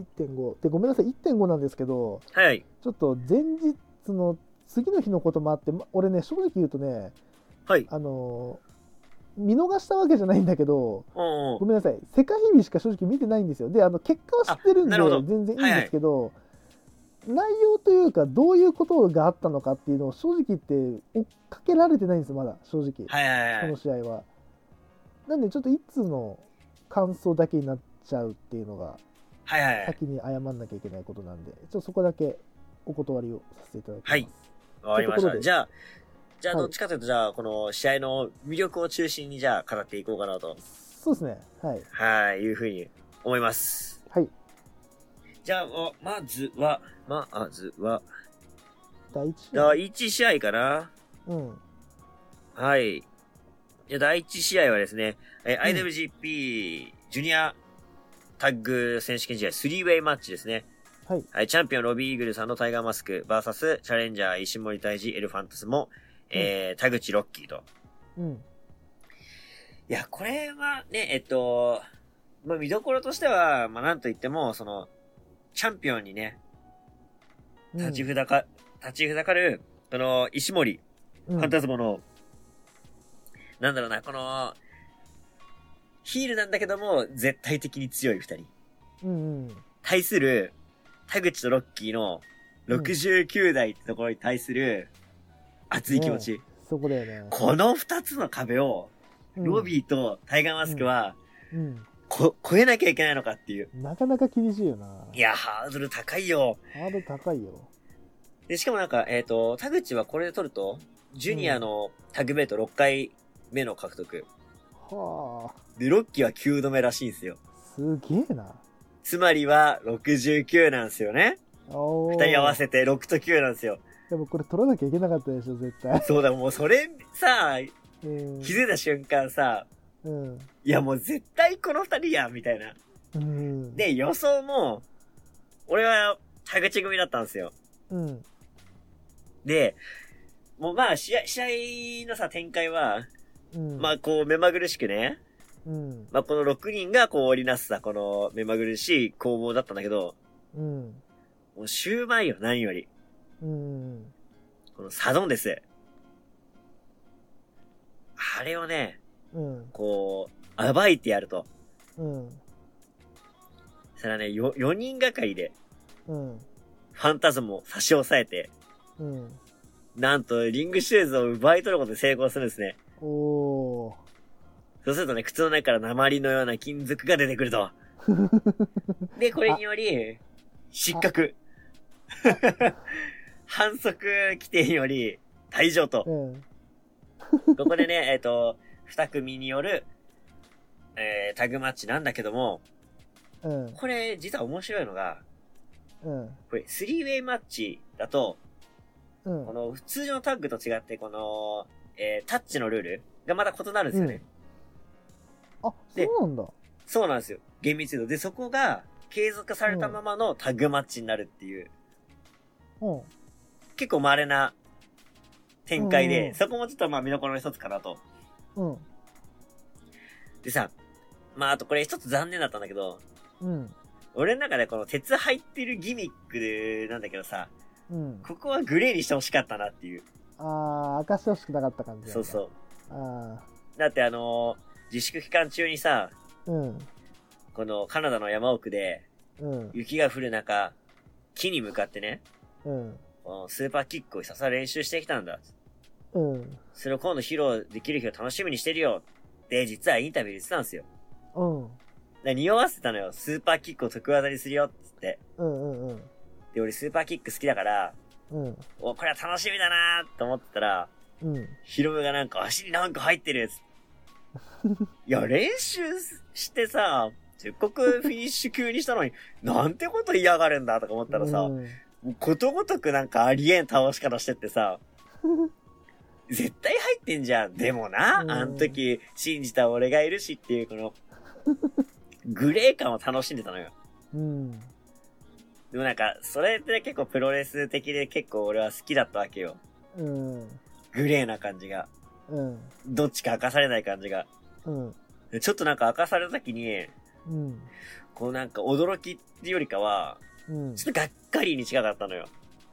1.5でごめんなさい1.5なんですけどはい。はい。ちょっと前日の次の日のこともあってま俺ね正直言うとねはい。あのー見逃したわけじゃないんだけどおごめんなさい世界日々しか正直見てないんですよ。であの結果は知ってるんで全然いいんですけど、内容というかどういうことがあったのかっていうのを正直言って追っかけられてないんですまだ正直、はいはいはい。この。試合は。なんでちょっといつの感想だけになっちゃうっていうのがはいはいはい。先に謝んなきゃいけないことなんでちょっとそこだけお断りをさせていただきます、はい。わかりました。じゃあ、じゃあはい。どっちかというと、じゃあ、この試合の魅力を中心に、じゃあ、語っていこうかなと、そうですね。はい。はい、いうふうに思います。はい。じゃあ、おまずは、まずは、第一試合。第1試合かな。うん。はい。じゃあ第1試合はですね、えーうん。IWGP ジュニアタッグ選手権試合3ウェイマッチですね。はい。はい、チャンピオンロビーイーグルさんのタイガーマスク VS チャレンジャー石森大治エルファントスも、えー田口ロッキーと。うん。いや、これはね、えっと、まあ、見どころとしては、まあ、なんと言っても、その、チャンピオンにね、立ち札か、立ち札かる、この、石森、うん。ファンタズモの、なんだろうな、この、ヒールなんだけども、絶対的に強い二人。うんうん対する、田口とロッキーの、69代ってところに対する、熱い気持ち。そこだよねこの二つの壁を、ロー、ビーとタイガーマスクは、うんこ、超えなきゃいけないのかっていう。なかなか厳しいよないや、ハードル高いよ。ハードル高いよで、しかもなんか、えっ、と、田口はこれで取ると、ジュニアのタグベート6回目の獲得。はあで、ロッキーは9度目らしいんですよ。すげえなつまりは69なんですよね。お二人合わせて6と9なんですよ。でもこれ取らなきゃいけなかったでしょ絶対そうだ、もうそれさ、うん気づいた瞬間さ、うんいやもう絶対この二人やん、みたいな。うんで、予想も、俺は田口組だったんですよ。うんで、もうまあ試合、試合のさ、展開は、うん。まあこう目まぐるしくね、うん。まあこの6人がこう織りなすさ、この目まぐるしい攻防だったんだけど、うん。もう終盤よ、何より。うんこのサドンです。あれをね、うん。こう、暴いてやると。うん。それはね、よ、4人がかりで、うん。ファンタズムを差し押さえて、うん。なんと、リングシューズを奪い取ることで成功するんですね。おおそうするとね、靴の中から鉛のような金属が出てくると。で、これにより、失格。反則規定により、退場とー。うんここでね、えっ、と、二組による、えー、タグマッチなんだけども、うんこれ、実は面白いのが、うんこれ、スリーウェイマッチだと、うんこの、普通のタッグと違って、この、えー、タッチのルールがまた異なるんですよね。あでそうなんだそうなんですよ。厳密度。で、そこが、継続されたままのタッグマッチになるっていう、うん結構稀な展開で、うんそこもちょっとまあ見どころの一つかなと。うんでさ、まああとこれ一つ残念だったんだけど、うん俺の中でこの鉄入ってるギミックなんだけどさ、うんここはグレーにしてほしかったなっていう。ああ明かしてほしくなかった感じそうそう。あだってあのー自粛期間中にさ、あうんこのカナダの山奥でうん雪が降る中、木に向かってね、うんこのスーパーキックをひたすら練習してきたんだ。うんそれを今度披露できる日を楽しみにしてるよ。って実はインタビューで言ってたんですよ。うんで匂わせてたのよ。スーパーキックを得技にするよ。つって。うんうんで、俺スーパーキック好きだから、うん。お、これは楽しみだなーと思ってたら、うん。ヒロムがなんか足になんか入ってるつって いや、練習してさ、せっかくフィニッシュ級にしたのに、なんてこと嫌がるんだとか思ったらさ、うん。ことごとくなんかありえん倒し方してってさ、絶対入ってんじゃん。でもな、うん。あの時信じた俺がいるしっていうこの、グレー感を楽しんでたのよ。うんでもなんか、それって結構プロレス的で結構俺は好きだったわけよ。うんグレーな感じが。うんどっちか明かされない感じが。うんでちょっとなんか明かされた時に、うん。こうなんか驚きっていうよりかは、うん。ちょっとがっかりに近かったのよ。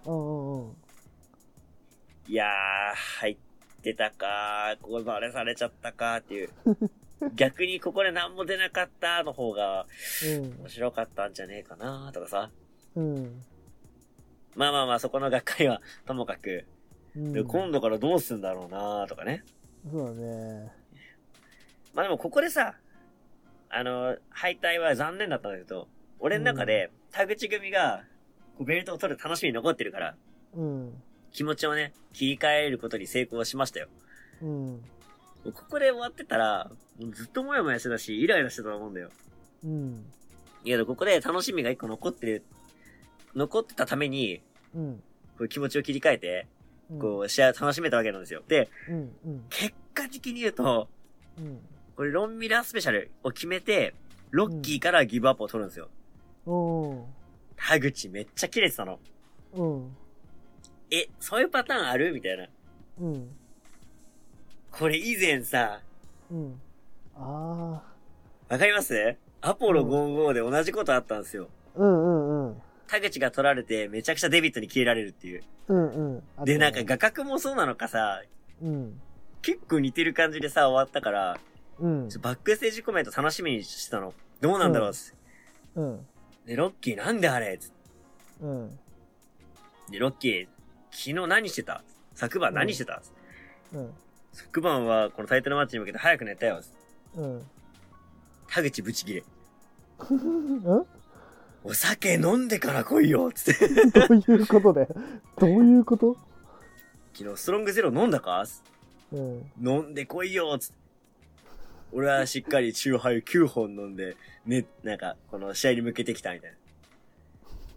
うんうんいやー、入ってたかー、ここバレされちゃったかーっていう。逆にここで何も出なかったの方が面白かったんじゃねえかなーとかさ。うん。うん。まあまあまあそこのがっかりはともかく、うん。で今度からどうすんだろうなーとかね。そうだね。まあでもここでさ、あの、敗退は残念だったんだけど、俺の中で田口組がこうベルトを取る楽しみに残ってるから、うん。気持ちをね、切り替えることに成功しましたよ。うん。ここで終わってたら、ずっともやもやしてたし、イライラしてたと思うんだよ。うん。いや、ここで楽しみが一個残ってる、残ってたために、うん。こう気持ちを切り替えて、うん。こう、試合を楽しめたわけなんですよ。で、うん。うん。結果的に言うと、うん。これロンミラースペシャルを決めて、ロッキーからギブアップを取るんですよ。お田口めっちゃ切れてたの。うん。え、そういうパターンあるみたいな。うん。これ以前さ、うん。ああ。わかります？アポロ55で同じことあったんですよ。うんうんうん。田口が取られてめちゃくちゃデビットに切れられるっていう。うんうん。あで、なんか画角もそうなのかさ、うん。結構似てる感じでさ、終わったから、うん。バックステージコメント楽しみにしてたの。どうなんだろうっつってうん。で、ロッキーなんであれ？つってうん。で、ロッキー、昨日何してた？昨晩何してた、うん。昨晩はこのタイトルマッチに向けて早く寝たよ。うん。田口ブチギレ。うん？お酒飲んでから来いよつって。どういうことでどういうこと？昨日ストロングゼロ飲んだか？うん。飲んでこいよつって。俺はしっかりチューハイ9本飲んで、ね、なんか、この試合に向けてきたみたいな。い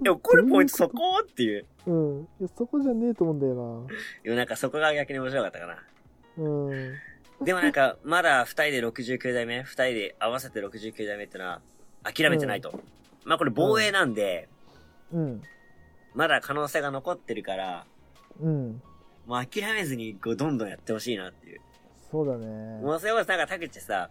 や、これポイントそこ？っていう。うん。いや、そこじゃねえと思うんだよいや、なんかそこが逆に面白かったかな。な。うん。でもなんか、まだ二人で69代目？二人で合わせて69代目ってのは、諦めてないと。まあこれ防衛なんで、うん。まだ可能性が残ってるから、うん。もう諦めずに、こう、どんどんやってほしいなっていう。そうだね。もうそれこそなんか田口さ、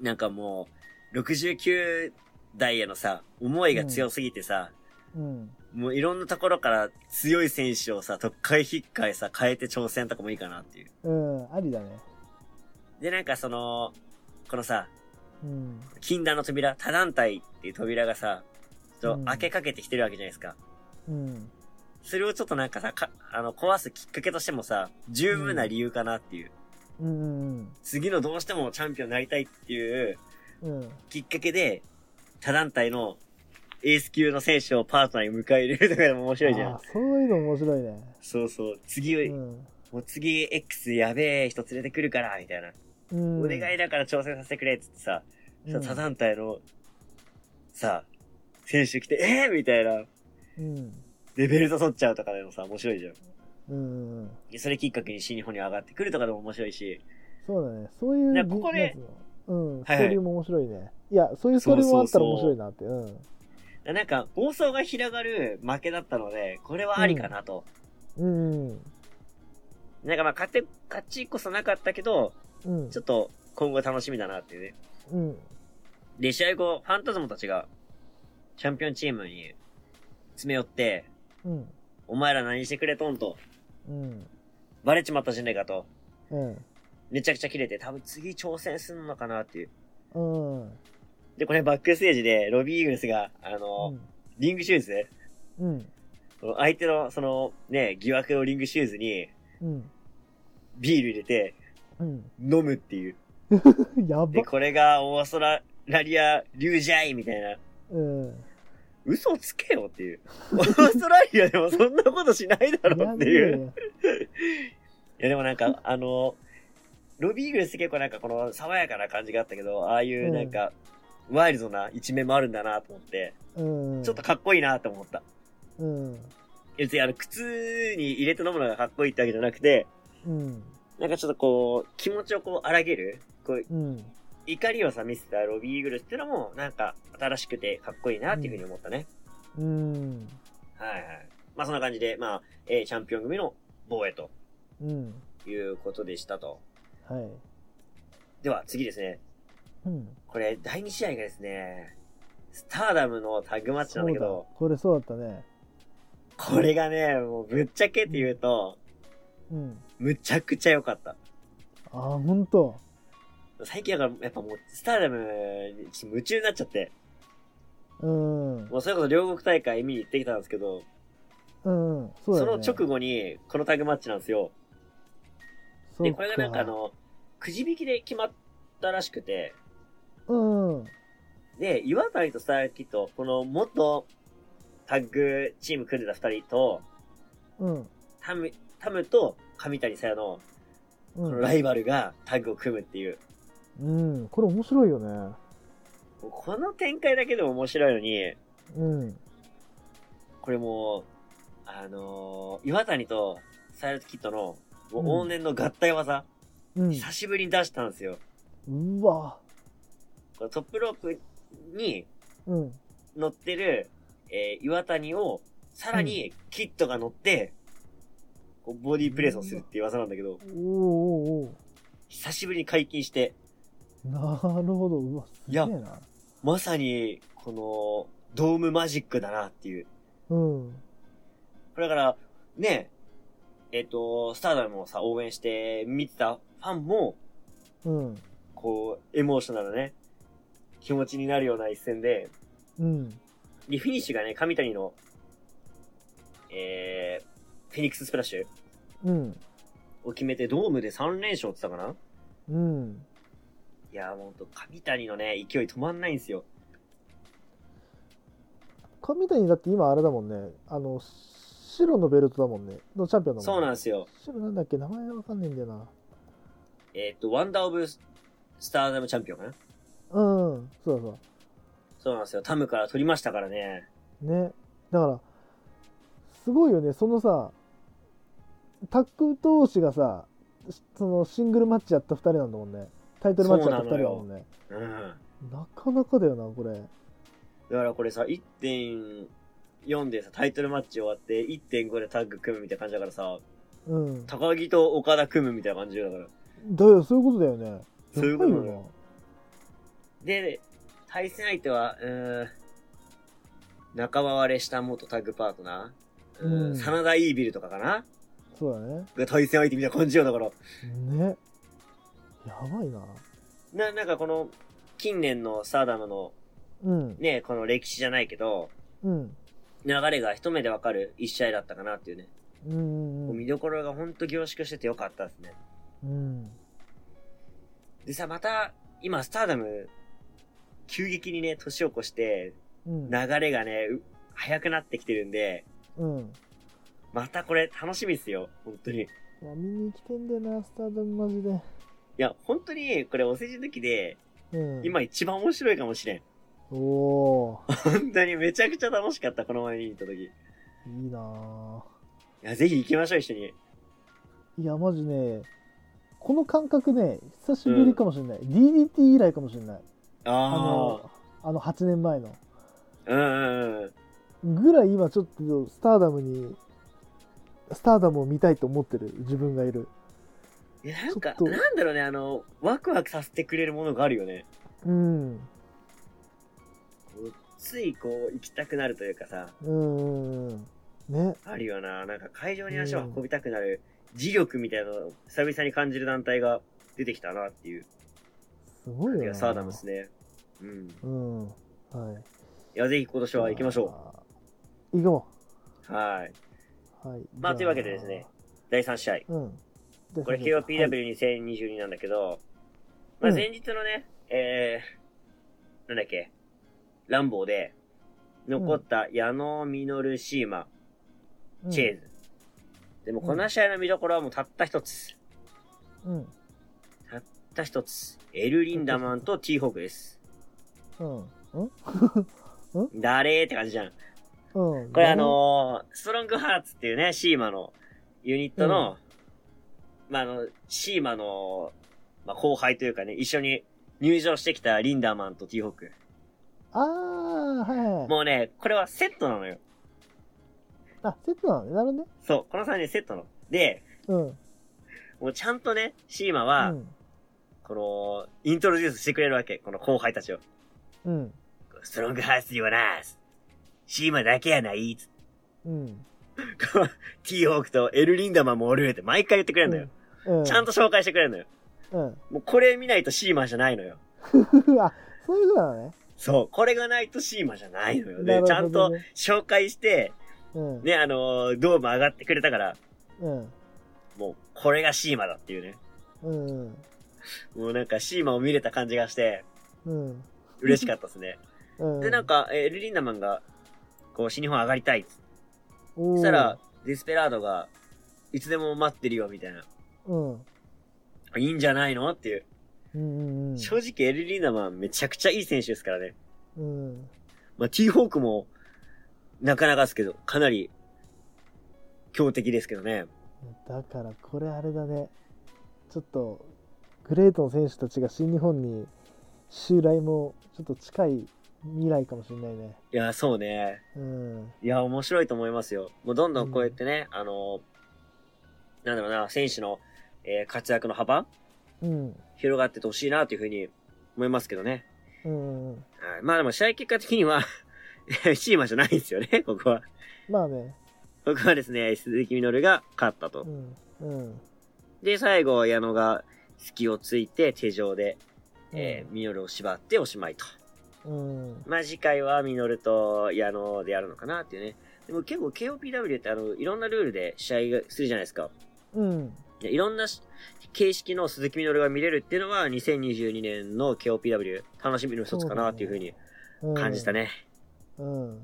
なんかもう、69代へのさ、思いが強すぎてさ、うん。もういろんなところから強い選手をさ、特会引っかえさ、変えて挑戦とかもいいかなっていう。うん。ありだね。で、なんかその、このさ、うん。禁断の扉、他団体っていう扉がさ、ちょっうんと開けかけてきてるわけじゃないですか。うん。それをちょっとなんかさ、か、あの、壊すきっかけとしてもさ、十分な理由かなっていう。うん。次のどうしてもチャンピオンになりたいっていううん。きっかけで、他団体のエース級の選手をパートナーに迎え入れるとかでも面白いじゃんあ。そういうの面白いね。そうそう。次、うん。もう次 X やべえ人連れてくるから、みたいな。うん。お願いだから挑戦させてくれっつってさ、うん他団体の、さ、選手来て、えー、みたいな。うん。で、ベルト取っちゃうとかでもさ、面白いじゃん。うん。でそれきっかけに新日本に上がってくるとかでも面白いし。そうだね。そういう、ねここでうん。ストはいはいーリーも面白いね。いや、そういうストーリーもあったら面白いなって。うん。なんか、暴走が広がる負けだったので、これはありかなと。うん。なんかまあ、勝て、勝ちこそなかったけど、うん。ちょっと今後楽しみだなっていうね。うん。で、試合後、ファンタズムたちが、チャンピオンチームに詰め寄って、うん。お前ら何してくれとんと、うん。バレちまったじゃねえかと、うん。めちゃくちゃ切れて、多分次挑戦すんのかなっていう。うん。で、これバックステージで、ロビーイーグルスが、あの、リングシューズ？うん。相手の、その、ね、疑惑のリングシューズに、うん。ビール入れて、うん。飲むっていう。やばで、。これがオーストラリア流ジャイみたいな。うん。嘘つけよっていう。オーストラリアでもそんなことしないだろうっていう。いやでもなんか、あの、ロビーグルスって結構なんかこの爽やかな感じがあったけど、ああいうなんか、ワイルドな一面もあるんだなと思って、うん。ちょっとかっこいいなと思った。うん。別にあの、靴に入れて飲むのがかっこいいってわけじゃなくて、うん。なんかちょっとこう、気持ちをこう荒げる、こう、うん。怒りをさ、見せたロビーイーグルスっていうのも、なんか、新しくてかっこいいなっていうふうに思ったね。うん。はいはい。まあそんな感じで、まあ、えーチャンピオン組の防衛とうん。いうことでしたと。はい。では次ですね。うん。これ、第2試合がですね、スターダムのタッグマッチなんだけど、これそうだったね。これがね、もうぶっちゃけって言うと、うん。むちゃくちゃ良かった。ああ、ほんと。最近だから、やっぱもう、スターダムにちょっと夢中になっちゃって、うん。もうそれこそ両国大会見に行ってきたんですけど、うん。そうだその。直後に、このタッグマッチなんですよ。で、これがなんかあ、の、くじ引きで決まったらしくて、うん。で、岩谷とスターキット、この元タッグチーム組んでた二人と、うん。タム、タムと上谷さやの。のライバルがタッグを組むっていう、うん。これ面白いよね。この展開だけでも面白いのに、うん。これもう、あのー岩谷とサイラトキットの、もう往年の合体技、うん。久しぶりに出したんですよ。うわ。このトップロープにうん。乗ってる、えー岩谷を、さらにキットが乗って、こうボディープレスをするっていう技なんだけど、おーおーお久しぶりに解禁して、ーなるほど。うわ、すげえな。まさに、この、ドームマジックだなっていう。うん。これだから、ね、えっ、と、スターダムをさ、応援して見てたファンも、うん。こう、エモーショナルなね、気持ちになるような一戦で、うん。で、フィニッシュがね、上谷の、えー、フェニックススプラッシュうん。を決めて、ドームで3連勝って言ったかな？うん。いやー、ほんと、上谷のね、勢い止まんないんですよ。神谷だって今あれだもんね。あの、白のベルトだもんね。のチャンピオンだもんね。そうなんですよ。白なんだっけ名前わかんないんだよな。えっ、と、ワンダーオブスターダムチャンピオンかな？うん。そうそそうなんですよ。タムから取りましたからね。う。ね。だから、すごいよね。そのさ、タッグ同士がさ、そのシングルマッチやった2人なんだもんね。タイトルマッチやった2人だもんね。うん。なかなかだよな、これ。だからこれさ、1.4でさ、タイトルマッチ終わって、1.5でタッグ組むみたいな感じだからさ、うん。だ高木と岡田組むみたいな感じだから。よ、そういうことだよね。そういうことやばよで、対戦相手は、うーん、仲間割れした元タッグパートナー、うーん、うん真田イービルとかかなな。そうだね。が対戦相手みたいな感じよ、だから。ね。やばいな。な、なんかこの、近年のスターダムの、うん。ね、この歴史じゃないけど、うん。流れが一目でわかる一試合だったかなっていうね。うんうん見どころがほんと凝縮しててよかったですね。うん。でさ、また、今、スターダム、急激にね、年を越して、うん。流れがね、う速くなってきてるんで、うん。またこれ楽しみっすよ。本当に。いいや、見に来てんだよな、スターダムマジで。や、本当に、これお世辞抜きで、うん。今一番面白いかもしれん。おー、本当にめちゃくちゃ楽しかった、この前見に行った時。いいいなぁ。や、ぜひ行きましょう、一緒に。いや、マジね、この感覚ね、久しぶりかもしれない。DDT 以来かもしれない。ああの、あの8年前の。あ。うんうんうん。ぐらい今ちょっとスターダムに、スターダムを見たいと思ってる自分がいる。いや、なんかなんだろうね、あの、ワクワクさせてくれるものがあるよね。うん。ついこう、行きたくなるというかさ、うん。ね。あるよな。なんか会場に足を運びたくなる、磁力みたいなのを久々に感じる団体が出てきたなっていう。すごいよな。いや、サーダムですね。うん。うん。はい。いや、ぜひ今年は行きましょう。行こう。はい。う。はい。まあ、というわけでですね。、第3試合。うん。これ KOPW2022 なんだけど、まあ、前日のね、えー、なんだっけ、ランボーで、残った矢野実シーマ、チェーズ。でもこの試合の見どころはもうたった一つ。うん。たった一つ。エル・リンダマンと T ホークです。うん。うん誰ーって感じじゃん。うん。これあのー、ストロングハーツっていうね、シーマのユニットの、まあ、あの、シーマの、まあ、後輩というかね、一緒に入場してきたリンダーマンと T ホーク。あー、はいはい。もうね、これはセットなのよ。あ、セットなのね。なるほどね。そう、この3人セットなの。で、うん。もうちゃんとね、シーマは、うんこの、イントロデュースしてくれるわけ。この後輩たちを。うん。ストロングハーツにはな、シーマだけやない。つうん。ティーホークとエル・リンダマンもおるって毎回言ってくれるのよ。うん。ちゃんと紹介してくれるのよ。うん。もうこれ見ないとシーマじゃないのよ。あ、そういうことなのね。そう。これがないとシーマじゃないのよ。で、ねちゃんと紹介して、うん。ね、あのードーム上がってくれたから、うん。もう、これがシーマだっていうね。うん。もうなんかシーマを見れた感じがして、うん。嬉しかったですね。うん。で、なんか、えーエル・リンダマンが、こう、新日本上がりたいっつそしたら、、デスペラードが、いつでも待ってるよ、みたいな。うん。いいんじゃないの？っていう。うんうんうん。正直、エル・リンダマンめちゃくちゃいい選手ですからね。うん。まあ、ティーホークも、なかなかですけど、かなり、強敵ですけどね。だから、これあれだね。ちょっと、グレートの選手たちが新日本に襲来も、ちょっと近い未来かもしれないね。いや、そうね。うん。いや、面白いと思いますよ。もうどんどんこうやってね、あの、なんだろうな、選手の、えー活躍の幅うん。広がっててほしいなというふうに思いますけどね。うん。はいまあでも試合結果的には、シーマじゃないんですよね、ここは。まあね。ここはですね、鈴木みのるが勝ったとう。ん。うん。で、最後、矢野が隙をついて手錠で、えー、ミノルを縛っておしまいと。うん。まあ次回はミノルと矢野でやるのかなっていうね。でも結構 KOPW ってあの、いろんなルールで試合がするじゃないですか。うん。いろんなし形式の鈴木みのるが見れるっていうのは2022年の KOPW 楽しみの一つかなっていうふうにうん。感じたね。うん。はい。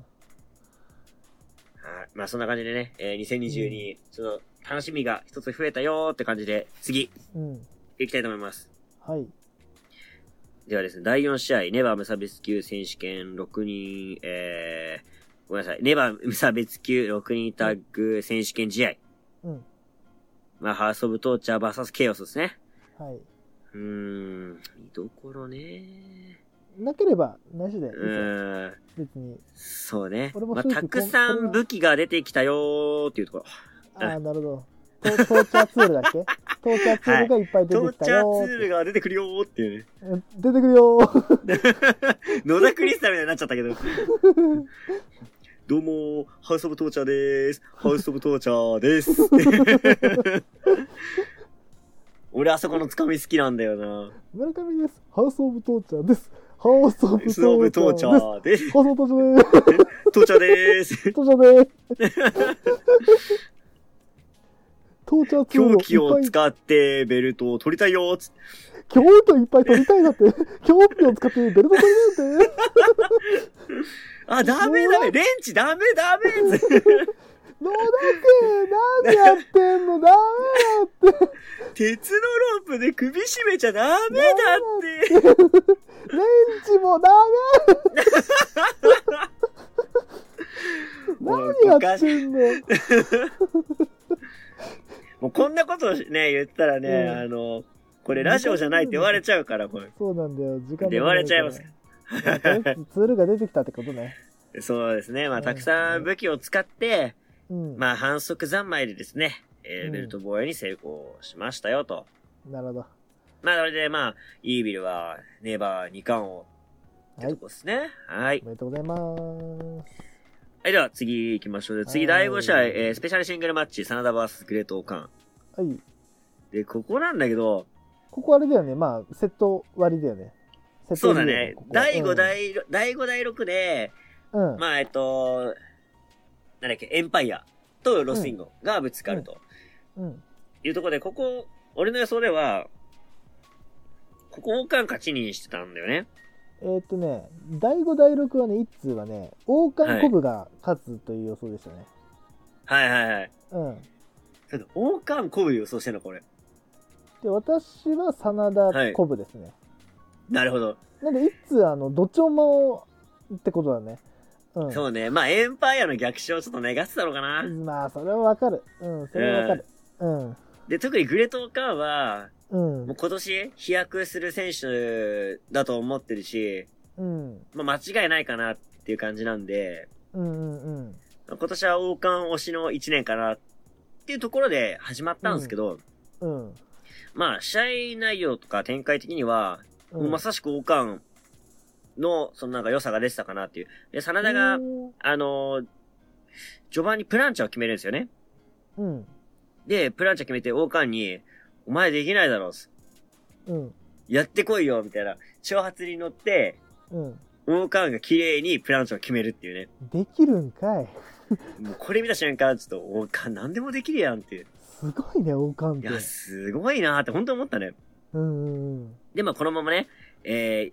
まあそんな感じでね、えー、2022、その楽しみが一つ増えたよーって感じで、次、うん。行きたいと思います。はい。ではですね、第4試合、ネバー無差別級選手権6人、えー、ごめんなさい、ネバー無差別級6人タッグ選手権試合。うん。まあ、ハースオブトーチャー VS ケイオスですね。はい。うーん、見どころねなければ、なしでうん、別に。そうね。まあ、たくさん武器が出てきたよーっていうところ。ああ、なるほど。トトーチャーツールだっけ？トーチャーツールがいっぱい出トーてきたチャーツーよーってルが出てくるよーっていうね。うん出てくるよー 野田クリスタルみたいになっちゃったけど。どうもー、ハウスオブトーチャーでーす。ハウスオブトーチャーです。俺あそこのつかみ好きなんだよな。村上です。ハウスオブトーチャーです。ハウスオブトーチーチャーです。ハウスオブトーチャーです。トーチャーでーす。トーチャーです。トーチャーツール狂気ををいっぱい、使ってベルトを取りたいよつって。狂気をいっぱい取りたいなって。狂気を使ってベルト取りたいなって。あ、ダメダメレンチダメダメ野田君、なんでやってんのダメだって。鉄のロープで首絞めちゃダメだって。レンチもダメ 何やってんのもうこんなことね、言ったらね、うんあの、これラジオじゃないって言われちゃうから、これ。そうなんだよ。時間言われちゃいます。ツールが出てきたってことね。そうですね。まあ、うんたくさん武器を使って、うん。まあ、反則三昧でですね、えーうんベルト防衛に成功しましたよと。なるほど。まあ、それで、まあ、イービルは、ネバー2冠を、ってはいと。こですね。はいお。めでとうございます。はい、では次行きましょう。で次、はい第5試合、えースペシャルシングルマッチ、真田 VS グレートオーカン。はい。で、ここなんだけど、ここあれだよね。まあ、セット割りだよね。セットそうだ割りよね。第5、ここ第、第5、第6で、うん。うん。まあ、えっと、なんだっけ、エンパイアとロスインゴがぶつかるとうん。いうところで、ここ、俺の予想では、ここ王冠勝ちにしてたんだよね。えーっとね、第5、第6はね、一通はね、王冠コブが勝つという予想でしたね。はいはいはい。うん。ちょっと王冠コブ予想してんのこれ。で、私は真田コブですね。なるほど。なんで、一通、あの、どっちもってことだね。うん。そうね。まあ、エンパイアの逆襲をちょっと願ってたのかな。まあ、それはわかる。うん、それはわかる。うん。で、特にグレートオーカンは、うんもう。今年飛躍する選手だと思ってるし、うん。まあ間違いないかなっていう感じなんで、うんうんうん。今年は王冠推しの1年かなっていうところで始まったんですけど、うん。まあ、試合内容とか展開的には、うもうまさしく王冠の、そのなんか良さが出てたかなっていう。で、真田が、あのー序盤にプランチャを決めるんですよね。うん。で、プランチャ決めて王冠に、お前できないだろう。うん。やってこいよ、みたいな。挑発に乗って、うん。王冠が綺麗にプランチャを決めるっていうね。できるんかい。もうこれ見た瞬間、ちょっと王冠何でもできるやんっていう。すごいね、王冠って。いや、すごいなーって本当思ったね。うんうんで、まあこのままね、えー、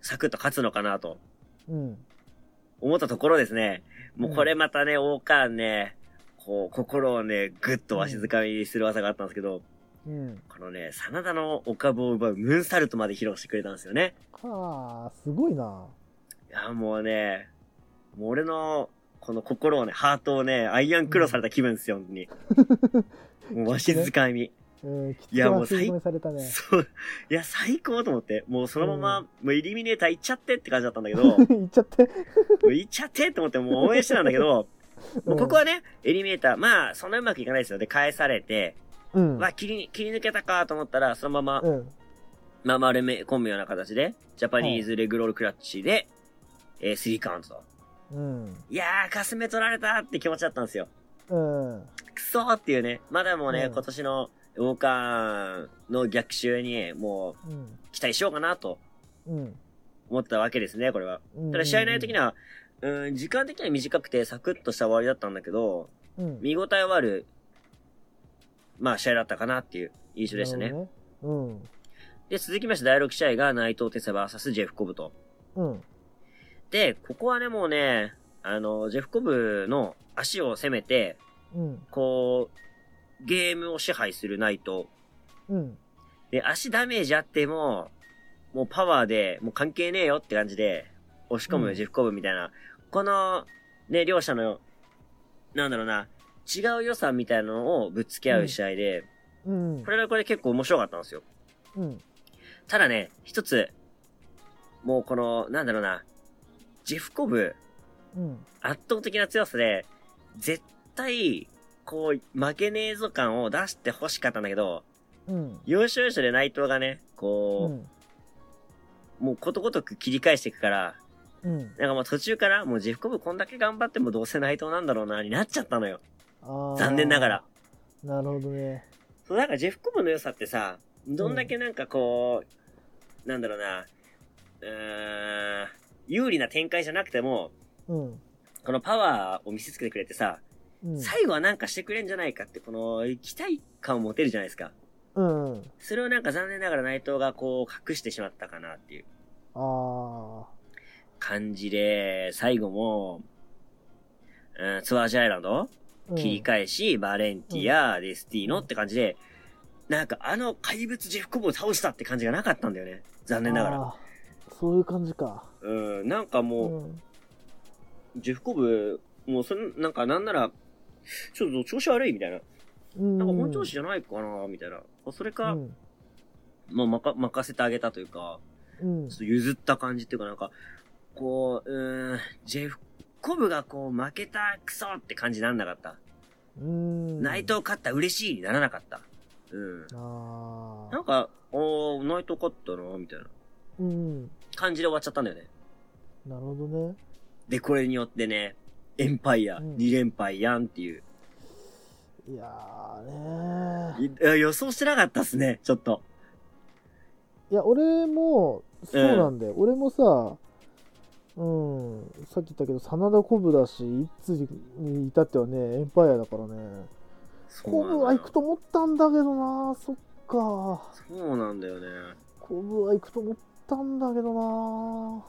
サクッと勝つのかなとうん。うん。思ったところですね。もうこれまたね、王冠ね、こう、心をね、ぐっとわしづかみにする技があったんですけど、うん。このね、真田のお株を奪うムーンサルトまで披露してくれたんですよね。はあ、すごいな。いや、もうね、もう俺の、この心をね、ハートをね、アイアンクローされた気分ですよ、本当に。もうわしづかみ。いやもうく吸い込めされたね。そう。いや、最高と思って。もうそのまま、うんもうイリミネーター行っちゃってって感じだったんだけど、も言っちゃって。う行っちゃってって思って、もう応援してたんだけど、もうここはね、エリミネーター、まあ、そんなうまくいかないですよ。で、返されて、うん。まあ、切り、切り抜けたかと思ったら、そのまま、うん。まあ、丸め込むような形で、ジャパニーズレグロールクラッチで、えー、スリーカウントと。うん。いやー、かすめ取られたって気持ちだったんですよ。うん。くそーっていうね。まだもうね、うん今年のウォーカーの逆襲に、もう、うん。期待しようかなとうん。思ったわけですね、これは。うん。ただ試合内容的には、うん、時間的には短くてサクッとした終わりだったんだけど、うん。見応えはある、まあ試合だったかなっていう印象でしたね。なるほどね。で、続きまして第6試合が内藤哲也 VS ジェフコブと。うん。うん。で、ここはね、もうね、あの、ジェフコブの足を攻めて、うん。こう、ゲームを支配する内藤。うん。で、足ダメージあっても、もうパワーで、もう関係ねえよって感じで、押し込うんむジェフコブみたいな、この、ね、両者の、なんだろうな、違う良さみたいなのをぶつけ合う試合で、うんこ。れはこれで結構面白かったんですよ。うん。ただね、一つ、もうこの、なんだろうな、ジェフコブ、うん。圧倒的な強さで、絶対、こう、負けねえぞ感を出して欲しかったんだけど、うん。要所要所で内藤がね、こう、うん。もうことごとく切り返していくから、うん。なんかもう途中から、もうジェフコブこんだけ頑張ってもどうせ内藤なんだろうな、になっちゃったのよ。残念ながら。。なるほどね。そう、なんかジェフコブの良さってさ、どんだけなんかこう、なんだろうな、うーん、有利な展開じゃなくても、うん。このパワーを見せつけてくれてさ、うん。最後はなんかしてくれんじゃないかって、この期待感を持てるじゃないですか。うん。それをなんか残念ながら内藤がこう隠してしまったかなっていうあ感じで、最後も、うん、ツアージアイランド？あ。うん切り返し、バレンティア、デスティーノって感じで、なんかあの怪物ジェフコブを倒したって感じがなかったんだよね。残念ながら。そういう感じか。うん、なんかうもう、ん。ジェフコブ、もうそれ、なんかなんなら、ちょっと調子悪いみたいな。うん。なんか本調子じゃないかなみたいな。それか、うん。まあ、まか、任せてあげたというか、うんちょっと譲った感じっていうかなんか、こう、うーん、ジェフコブがこう負けたクソって感じなんなかった。うん。内藤勝った嬉しいにならなかった。うん。ああ。なんか、おー、内藤勝ったな、みたいなうん。感じで終わっちゃったんだよね。なるほどね。で、これによってね、エンパイア、うん2連敗やんっていう。いやーねいや予想してなかったっすね、ちょっと。いや、俺も、そうなんだよ。俺もさ、うん、さっき言ったけど、真田コブだし、いつに至ってはね、エンパイアだからね。コブは行くと思ったんだけどな、そっか。そうなんだよね。コブは行くと思ったんだけどな。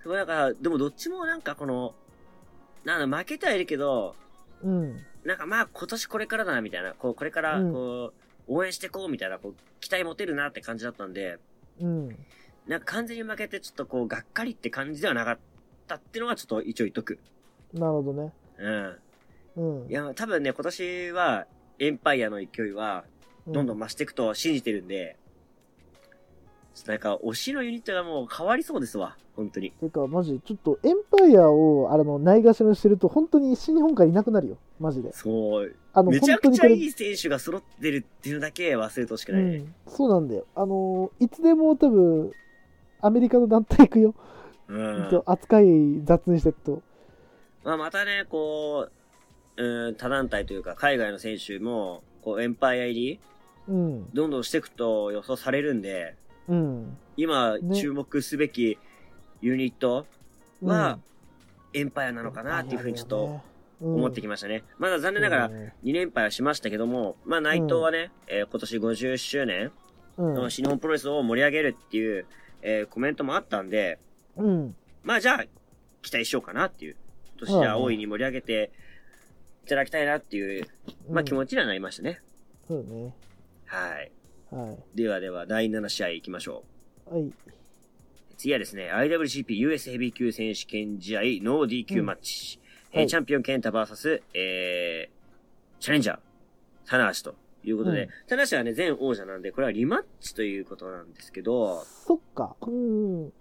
すごいだから、でもどっちもなんかこの、なんだ、負けてはいるけど、うん。なんかまあ今年これからだな、みたいな。こう、これから、うんこう、応援してこう、みたいな、こう、期待持てるなって感じだったんで、うん。なんか完全に負けてちょっとこう、がっかりって感じではなかったっていうのはちょっと一応言っとく。なるほどね。うん。うん。いや、多分ね、今年は、エンパイアの勢いは、どんどん増していくと信じてるんで、なんか、推しのユニットがもう変わりそうですわ。本当に。てか、マジ、ちょっとエンパイアを、あの、ないがしろにしてると、本当に新日本からいなくなるよ。マジで。そう。あの、めちゃくちゃいい選手が揃ってるっていうのだけ忘れてほしくない。うん、そうなんだよ。あの、いつでも多分、アメリカの団体行くよ。うん。と扱い雑にしてると。まあ、またね、こう、うん、他団体というか、海外の選手も、こう、エンパイア入り、うん。どんどんしていくと予想されるんで、うん。今、ね注目すべきユニットは、うん、エンパイアなのかなっていうふうにちょっと思思ってきましたね。まだ残念ながら2連敗はしましたけども、まあ内藤はね、えー今年50周年うん。の新日本プロレスを盛り上げるっていう、えーコメントもあったんで、うん。まあじゃあ、期待しようかなっていう。今年じゃあ大いに盛り上げていただきたいなっていう、まあ気持ちにはなりましたね。そうね。はい。はではでは、第7試合行きましょう。い。はい。次はですね、IWGP US ヘビー級選手権試合ノー DQ マッチ。えーはいチャンピオンケンタ VS、えー、チャレンジャー、棚橋ということで、うん棚橋はね、前王者なんで、これはリマッチということなんですけど、そっか。うん。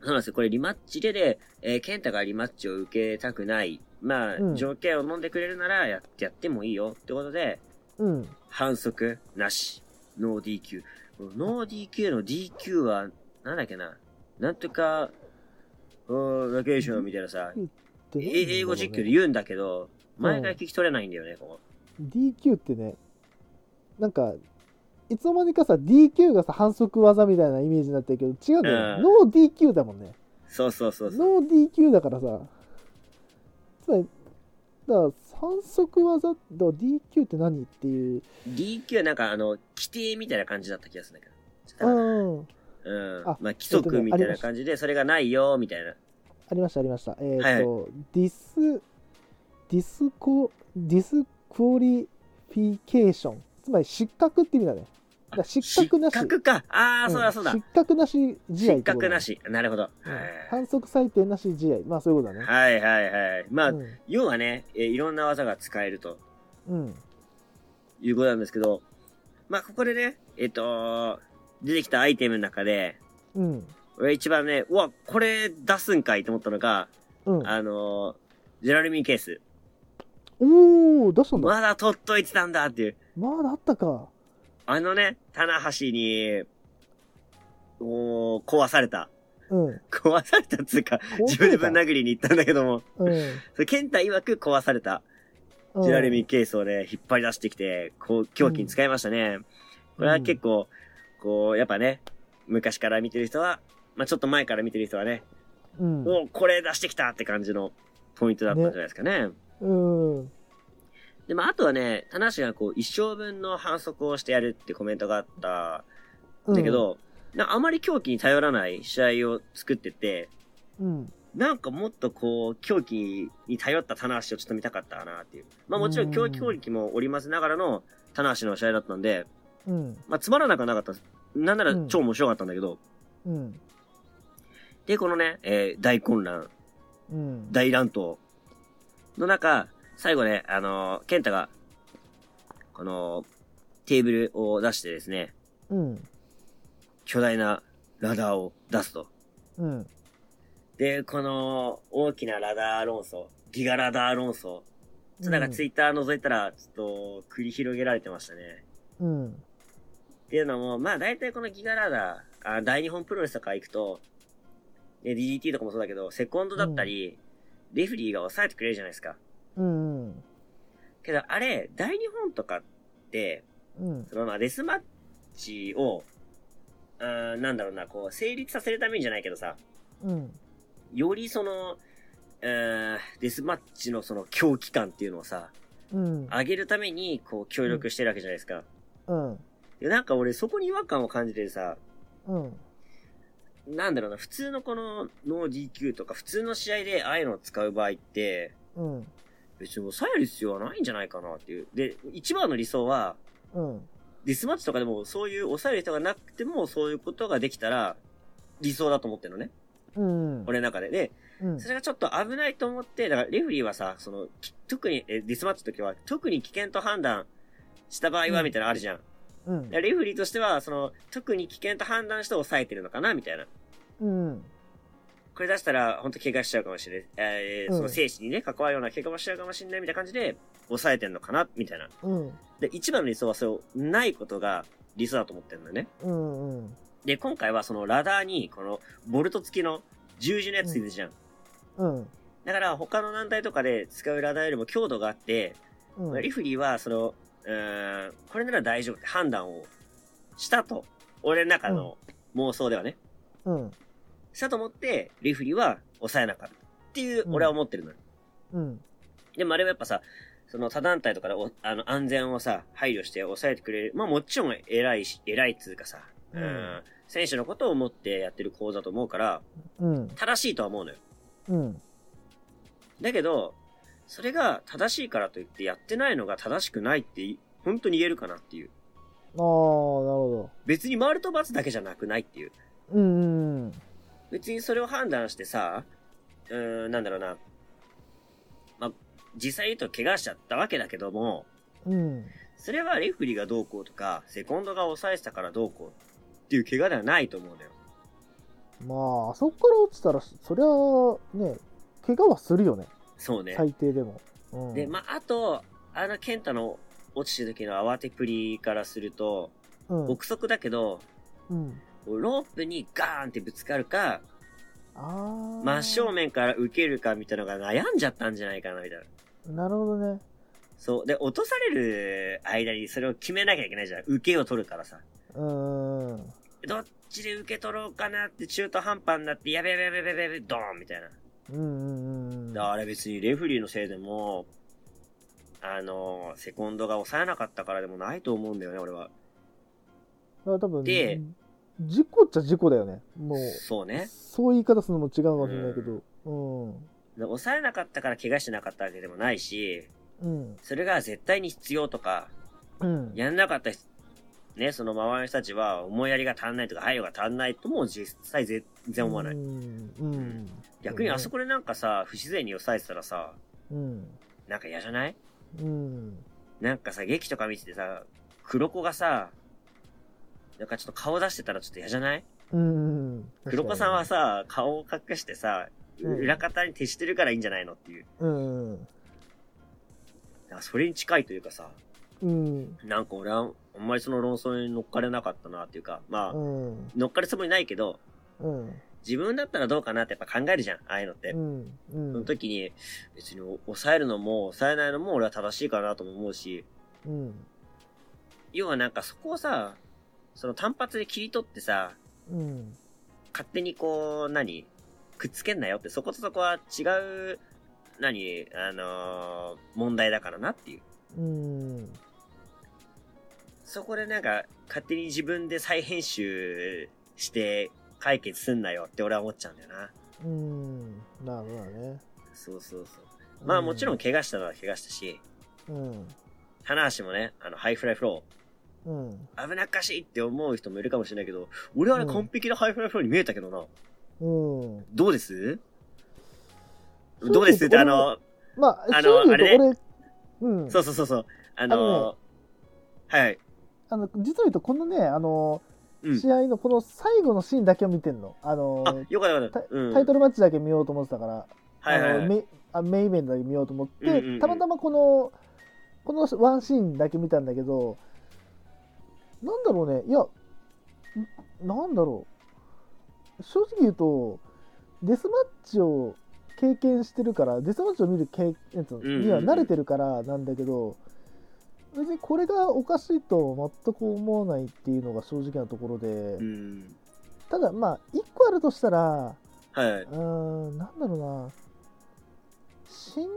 そうなんですよ。これリマッチでで、えーケンタがリマッチを受けたくない。まあ、うん条件を飲んでくれるならやってやってもいいよってことで、うん。反則なし。ノー DQ。ノー DQ の DQ は、なんだっけな。なんとか、うーん、バケーションみたいなさ、でえ英語実況で言うんだけど、前から聞き取れないんだよね、ここ。DQ ってね、なんか、いつの間にかさ、DQ がさ、反則技みたいなイメージになってるけど、違うんだよ、うんノー DQ だもんね。そうそうそうそう。ノー DQ だからさ、つまり、だから反則技、だ DQ って何っていう、DQ はなんかあの、規定みたいな感じだった気がするんだけど。うん、うん。あまあ、規則みたいな感じで、それがないよ、みたいな。ありました、ありました。えっ、はいと、ディス、ディスコ、 disqualification。つまり失格って意味だね。失格なし。失格か。ああ、んそうだそうだ。失格なし試合っ失格なし。なるほど。うん反則採点なし試合。まあそういうことだね。はいはいはい。まあ、うん。要はね、えーいろんな技が使えるとうん。いうことなんですけど、まあ、ここでね、えっ、と、出てきたアイテムの中で、うん。俺一番ね、うわ、これ出すんかいと思ったのが、うん。あのージェラルミーケース。おー、出したんだ。まだ取っといてたんだっていう。まだあったか。あのね、棚橋に、おー壊された。うん。壊されたっつうか、自分でぶん殴りに行ったんだけども、うん。それケンタ曰く壊されたうん。ジェラルミーケースをね、引っ張り出してきて、こう、狂気に使いましたね。これは結構、こう、やっぱね、昔から見てる人は、まあちょっと前から見てる人はね、うん。おこれ出してきたって感じのポイントだったんじゃないですかね。うん。で、まああとはね、棚橋がこう、一生分の反則をしてやるってコメントがあったんだけど、なんかあまり狂気に頼らない試合を作ってて、うん。なんかもっとこう、狂気に頼った棚橋をちょっと見たかったなっていう。まあもちろん狂気攻撃も織り交ぜながらの棚橋の試合だったんで、うん。まあつまらなくはなかった。なんならうん超面白かったんだけど、うん。で、このね、えー大混乱、うん。大乱闘の中、最後ね、あのーケンタが、この、テーブルを出してですね、うん。巨大なラダーを出すと。うん。で、この大きなラダー論争、ギガラダー論争、ちょっとなんかツイッター覗いたら、ちょっと繰り広げられてましたね。うん。っていうのも、まあ大体このギガラダー、あ大日本プロレスとか行くと、ね、DDT とかもそうだけど、セコンドだったり、レフリーが抑えてくれるじゃないですか。うん。けど、あれ、大日本とかって、うん。そのまあデスマッチを、あーなんだろうな、こう、成立させるためにじゃないけどさ、うん。よりその、デスマッチのその狂気感っていうのをさ、うん。上げるために、こう、協力してるわけじゃないですか。うん。でなんか俺、そこに違和感を感じてさ、うん。なんだろうな、普通のこのノー DQ とか、普通の試合でああいうのを使う場合って、うん。別に抑える必要はないんじゃないかなっていう。で、一番の理想は、うん。デスマッチとかでもそういう抑える人がなくてもそういうことができたら理想だと思ってるのね。うん。俺の中で。で、うんそれがちょっと危ないと思って、だからレフェリーはさ、その、き特に、えデスマッチの時は特に危険と判断した場合はうんみたいなのあるじゃん。うん。レフェリーとしては、その、特に危険と判断して抑えてるのかなみたいな。うん。これ出したら、本当怪我しちゃうかもしれない。えーうんその生死にね、関わるような怪我もしちゃうかもしれないみたいな感じで、抑えてんのかなみたいな。うん。で、一番の理想はそう、ないことが理想だと思ってるんだよね。うん。うん。で、今回はそのラダーに、この、ボルト付きの十字のやついるじゃん。うん。だから、他の難題とかで使うラダーよりも強度があって、うん。リフリーは、その、うーん、これなら大丈夫って判断をしたと。俺の中の妄想ではね。うん。したと思って、リフリーは抑えなかった。っていう、俺は思ってるのよ。うん。でもあれはやっぱさ、その他団体とかでおあの安全をさ、配慮して抑えてくれる。まあもちろん偉いし、偉いっつうかさ、ううんん、選手のことを思ってやってる講座と思うから、うん。正しいとは思うのよ。うん。だけど、それが正しいからといってやってないのが正しくないってい、本当に言えるかなっていう。ああ、なるほ別に丸と×だけじゃなくないっていう。ど。うん。うん。別にそれを判断してさ、うーん、なんだろうな。まあ、実際言うと怪我しちゃったわけだけども、うん。それはレフリーがどうこうとか、セコンドが抑えてたからどうこうっていう怪我ではないと思うんだよ。まあ、あそこから落ちたら、そりゃ、ね、怪我はするよね。そうね。最低でも。うん。で、まあ、あと、あの、ケンタの落ちてる時の慌てっぷりからすると、うん。憶測だけど、うん。ロープにガーンってぶつかるか。真正面から受けるかみたいなのが悩んじゃったんじゃないかな、みたいな。なるほどね。そう。で、落とされる間にそれを決めなきゃいけないじゃん。受けを取るからさ。うん。うん。どっちで受け取ろうかなって中途半端になって、やべやべやべやべやべドーンみたいな。うん。だからあれ別にレフリーのせいでも、あの、セコンドが抑えなかったからでもないと思うんだよね、俺は。多分、で事故っちゃ事故だよね。もう、そうね。そういう言い方するのも違うかもしれないけど。うん。で抑えなかったから怪我してなかったわけでもないし、うん。それが絶対に必要とか、うん。やんなかった人、ね、その周りの人たちは思いやりが足んないとか配慮が足んないとも実際全然思わない。うん。うん。逆にあそこでなんかさ、不自然に抑えてたらさ、うん。なんか嫌じゃない？うん。なんかさ、劇とか見ててさ、黒子がさ、なんかちょっと顔出してたらちょっと嫌じゃない？うん。黒子さんはさ、顔を隠してさ、うん裏方に徹してるからいいんじゃないのっていう。うん。それに近いというかさ、うん。なんか俺は、あんまりその論争に乗っかれなかったなっていうか、まあ、うん。乗っかるつもりないけど、うん。自分だったらどうかなってやっぱ考えるじゃん、ああいうのって。うん。うん。その時に、別に抑えるのも抑えないのも俺は正しいかなとも思うし、うん。要はなんかそこをさ、その単発で切り取ってさ、うん。勝手にこう、何？くっつけんなよって、そことそこは違う、何？あのー問題だからなっていう。うん。そこでなんか、勝手に自分で再編集して解決すんなよって俺は思っちゃうんだよな。うん。なるほどね。そうそうそう。まあもちろん怪我したのは怪我したし、うん。棚橋もね、あの、ハイフライフロうん。ー、危なっかしいって思う人もいるかもしれないけど、俺はあれうん完璧なハイフライフローに見えたけどな。うん。どうです？どうです？ってあの、まあ、あのあれ俺、うん。そうそうそうそう、あのはい。あの、実を言うと、このね、あの、うん。試合のこの最後のシーンだけを見てんの。あの、あ、よかったよかった。うん。タイトルマッチだけ見ようと思ってたから、はいはいはい。あのメイあメインイベントだけ見ようと思って、うんうんうんたまたまこの、このワンシーンだけ見たんだけど、なんだろうね、いや、んなんだろう。正直言うと、デスマッチを経験してるから、デスマッチを見る経験には慣れてるからなんだけど、別にこれがおかしいと全く思わないっていうのが正直なところで、うん。ただまあ、一個あるとしたら、はい。うーん、なんだろうな。新日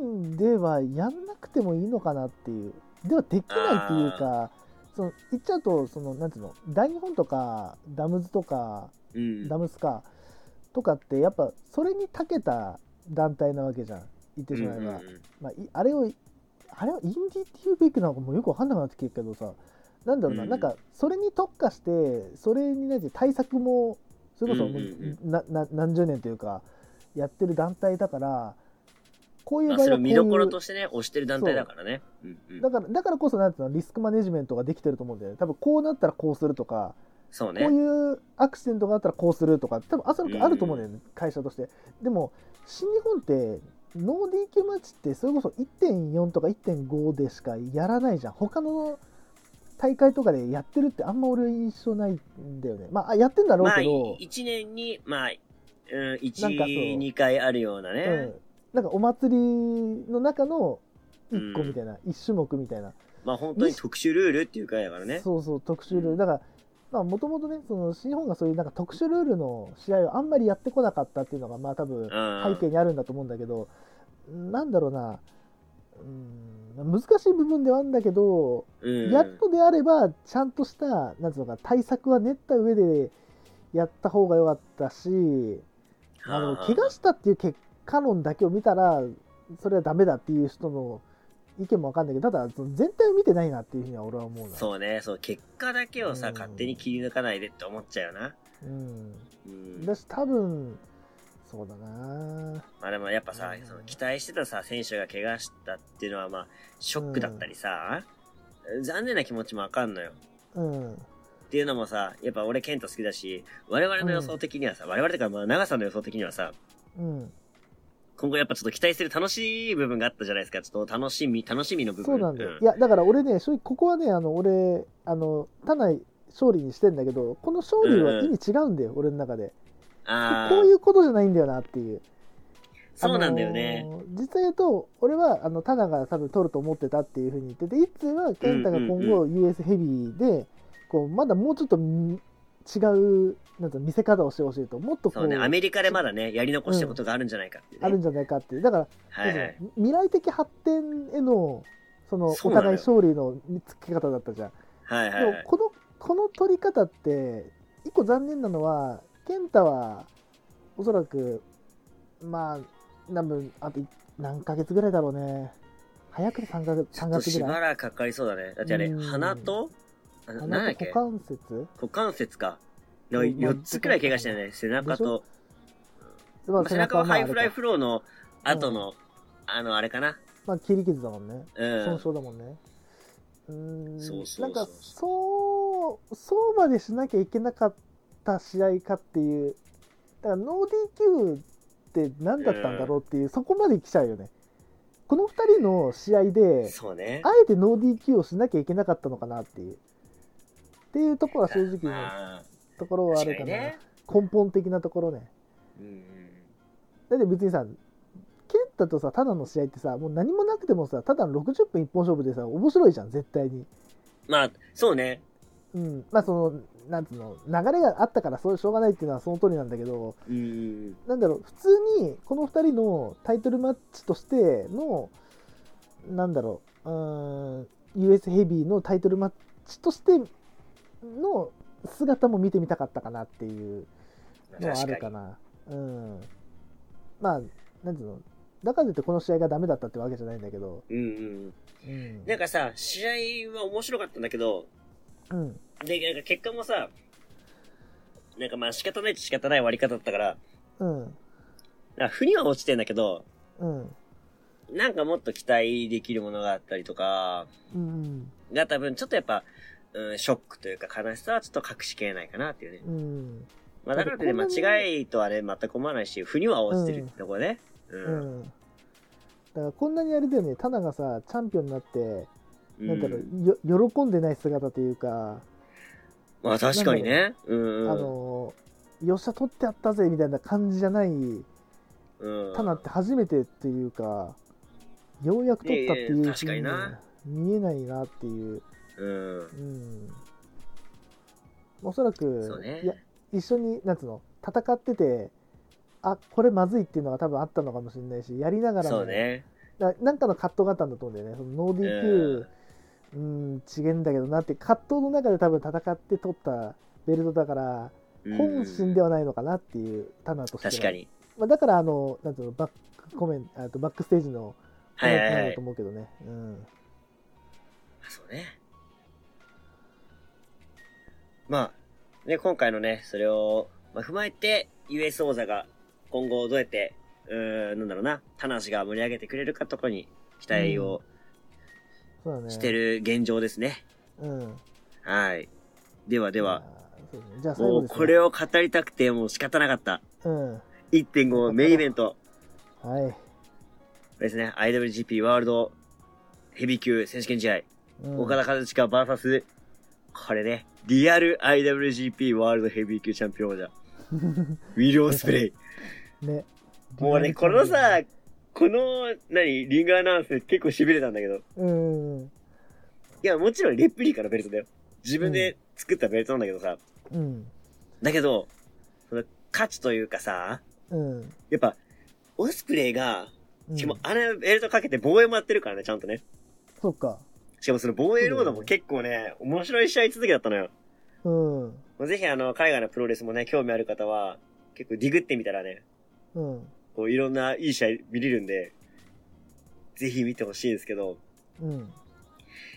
本ではやんなくてもいいのかなっていう。ではできないっていうか、その言っちゃうと、その、なんていうの、大日本とか、ダムズとか、うん。ダムスか、とかって、やっぱ、それに長けた団体なわけじゃん。言ってしまえば。うんうんうんまあ、いあれを、あれはインディっていうべきなのかもよくわかんなくなってきてるけどさ、なんだろうな、うんなんか、それに特化して、それに対して対策も、それこそもう、うんうんなな何十年というか、やってる団体だから、こういうまあ、場合はこういう。それを見どころとしてね、押してる団体だからね。うんうん。だからだからこそなんていうのリスクマネジメントができてると思うんだよね。多分こうなったらこうするとか、そうね。こういうアクシデントがあったらこうするとか多分あそあると思うんだよね、会社として。でも新日本ってノー DQ マッチってそれこそ1.4とか1.5でしかやらないじゃん。他の大会とかでやってるってあんま俺印象ないんだよね。まあやってんだろうまあ、けど、一年に、まあ、うん、なん一、かそう。二回あるようなね。うん、なんかお祭りの中の1個みたいな、一1種目みたいなまあ本当に特殊ルールっていう回だからね。そうそう特殊ルールだからまあもともとねその新日本がそういうなんか特殊ルールの試合をあんまりやってこなかったっていうのがまあ多分うん。背景にあるんだと思うんだけど、なんだろうなうん難しい部分ではあるんだけど、うん。やるのであればちゃんとしたなんつうのか対策は練った上でやった方が良かったしあの怪我したっていう結果論だけを見たらそれはダメだっていう人の意見もわかんないけどただ全体を見てないなっていうふうには俺は思うな。そうね、そう、結果だけをさ、うん。勝手に切り抜かないでって思っちゃうよな。うん。うん。だし多分そうだな。まあでもやっぱさう、ん。その期待してたさ、選手が怪我したっていうのはまあ、ショックだったりさ、残念な気持ちもわかんのよ。うん。っていうのもさ、やっぱ俺ケント好きだし、我々の予想的にはさ、我々とかまあ長さんの予想的にはさ、うん今後やっぱちょっと期待してる楽しい部分があったじゃないですか。ちょっと楽しみ、楽しみの部分。そうなんだよ、ういやだから俺ね正直ここはねあの俺あの単内勝利にしてんだけどこの勝利は意味違うんだよ、俺の中で。ああ、こういうことじゃないんだよなっていう。そうなんだよね。あのー実際言うと俺はあのタナが多分取ると思ってたっていうふうに言ってていつは健太が今うん後 US ヘビーでこうまだもうちょっとみ違うなんうの見せ方をしてほしいともっとこそううね、アメリカでまだね、やり残したことがあるんじゃないかっていうね。あるんじゃないかっていうだからはいはい。未来的発展へのそのお互い勝利のつけ方だったじゃん。はいはいはい。でもこのこの取り方って一個残念なのは KENTA はおそらくまあ多分あとい何ヶ月ぐらいだろうね早くて3ヶ月3ちょっとし月ぐらいばらくかかりそうだね。だってあれ、うん鼻と、あなんだっけ？股関節？股関節か。うんまあ4つくらい怪我したよね。背中と。まあ背中はハイフライフフローの後の、あの、あれかな。まあ切り傷だもんね。うん。損傷だもんね。うーん。そうそうそうなんかそうそうまでしなきゃいけなかった試合かっていう。だからノー DQ って何だったんだろうっていう、そこまで来ちゃうよね。この2人の試合でそうね。あ。えてノー DQ をしなきゃいけなかったのかなっていうっていうところは正直なまあところはあるかな、ね。根本的なところねうんうん。だって別にさケンタとさただの試合ってさもう何もなくてもさただの60分一本勝負でさ面白いじゃん絶対にまあ、そうね。うん、まあそのなんつうの流れがあったからそうしょうがないっていうのはその通りなんだけどうんうんなんだろう普通にこの2人のタイトルマッチとしてのなんだろううーん US ヘビーのタイトルマッチとしての姿も見てみたかったかなっていううん。のはあ。るかな。うん。まあなんていうのだからといってこの試合がダメだったってわけじゃないんだけど。うんうん。うん。なんかさ、試合は面白かったんだけど、うん。で、なんか結果もさ、なんかまあ仕方ないと仕方ない割り方だったから、うん。なんか負には落ちてんだけど、うん。なんかもっと期待できるものがあったりとか、うん。が多分ちょっとやっぱ、うん、ショックというか悲しさはちょっと隠しきれないかなっていうね。うんまあだからといってこんなに間違いとはね、全く思わないし、負には落ちてるってとこね。う。うんんだからこんなにあれだよねタナがさチャンピオンになってなんだろうよ喜んでない姿というか、まあ確かにね。うん。あのよっしゃ取ってやったぜみたいな感じじゃないうん、タナって初めてっていうかようやく取ったっていういやいや確かにな見えないなっていう、うん。うん、おそらく、ねいや一緒になんつうの戦っててあこれまずいっていうのが多分あったのかもしれないしやりながらもね。だなんかの葛藤があったんだと思うんだよねそのノー DQ うん違えんだけどなって葛藤の中で多分戦って取ったベルトだからうん本心ではないのかなっていうタナとしては確かに。まあ、だからあのなんていうのバックコメントバックステージのコはいはいはいメントなんだと。思うけどね、うんそうね。まあ、ね、今回のね、それを、まあ、踏まえて、US 王座が今後どうやってうーん、なんだろうな、田無が盛り上げてくれるかとかに期待を。してる現状ですね。うん。はい。ではでは。もうこれを語りたくてもう仕方なかった。うん。1.5メインイベント。はい。ですね、IWGP ワールドヘビー級選手権試合。うん、岡田和親 VS、これね、リアル IWGP ワールドヘビー級チャンピオン王者。ウィル・オスプレイ。ね。もうね、このさ、この、何、リングアナウンス結構痺れたんだけど。うん。いや、もちろんレプリカのベルトだよ。自分で作ったベルトなんだけどさ。うん。だけど、その価値というかさ、うん。やっぱ、オスプレイが、うんしかもあれベルトかけて防衛もやってるからね、ちゃんとね。そっか。しかもその防衛ロードも結構ね、面白い試合続きだったのよ。うん。ぜひあの、海外のプロレスもね、興味ある方は、結構ディグってみたらね、うん。こういろんないい試合見れるんで、ぜひ見てほしいんですけど、うん。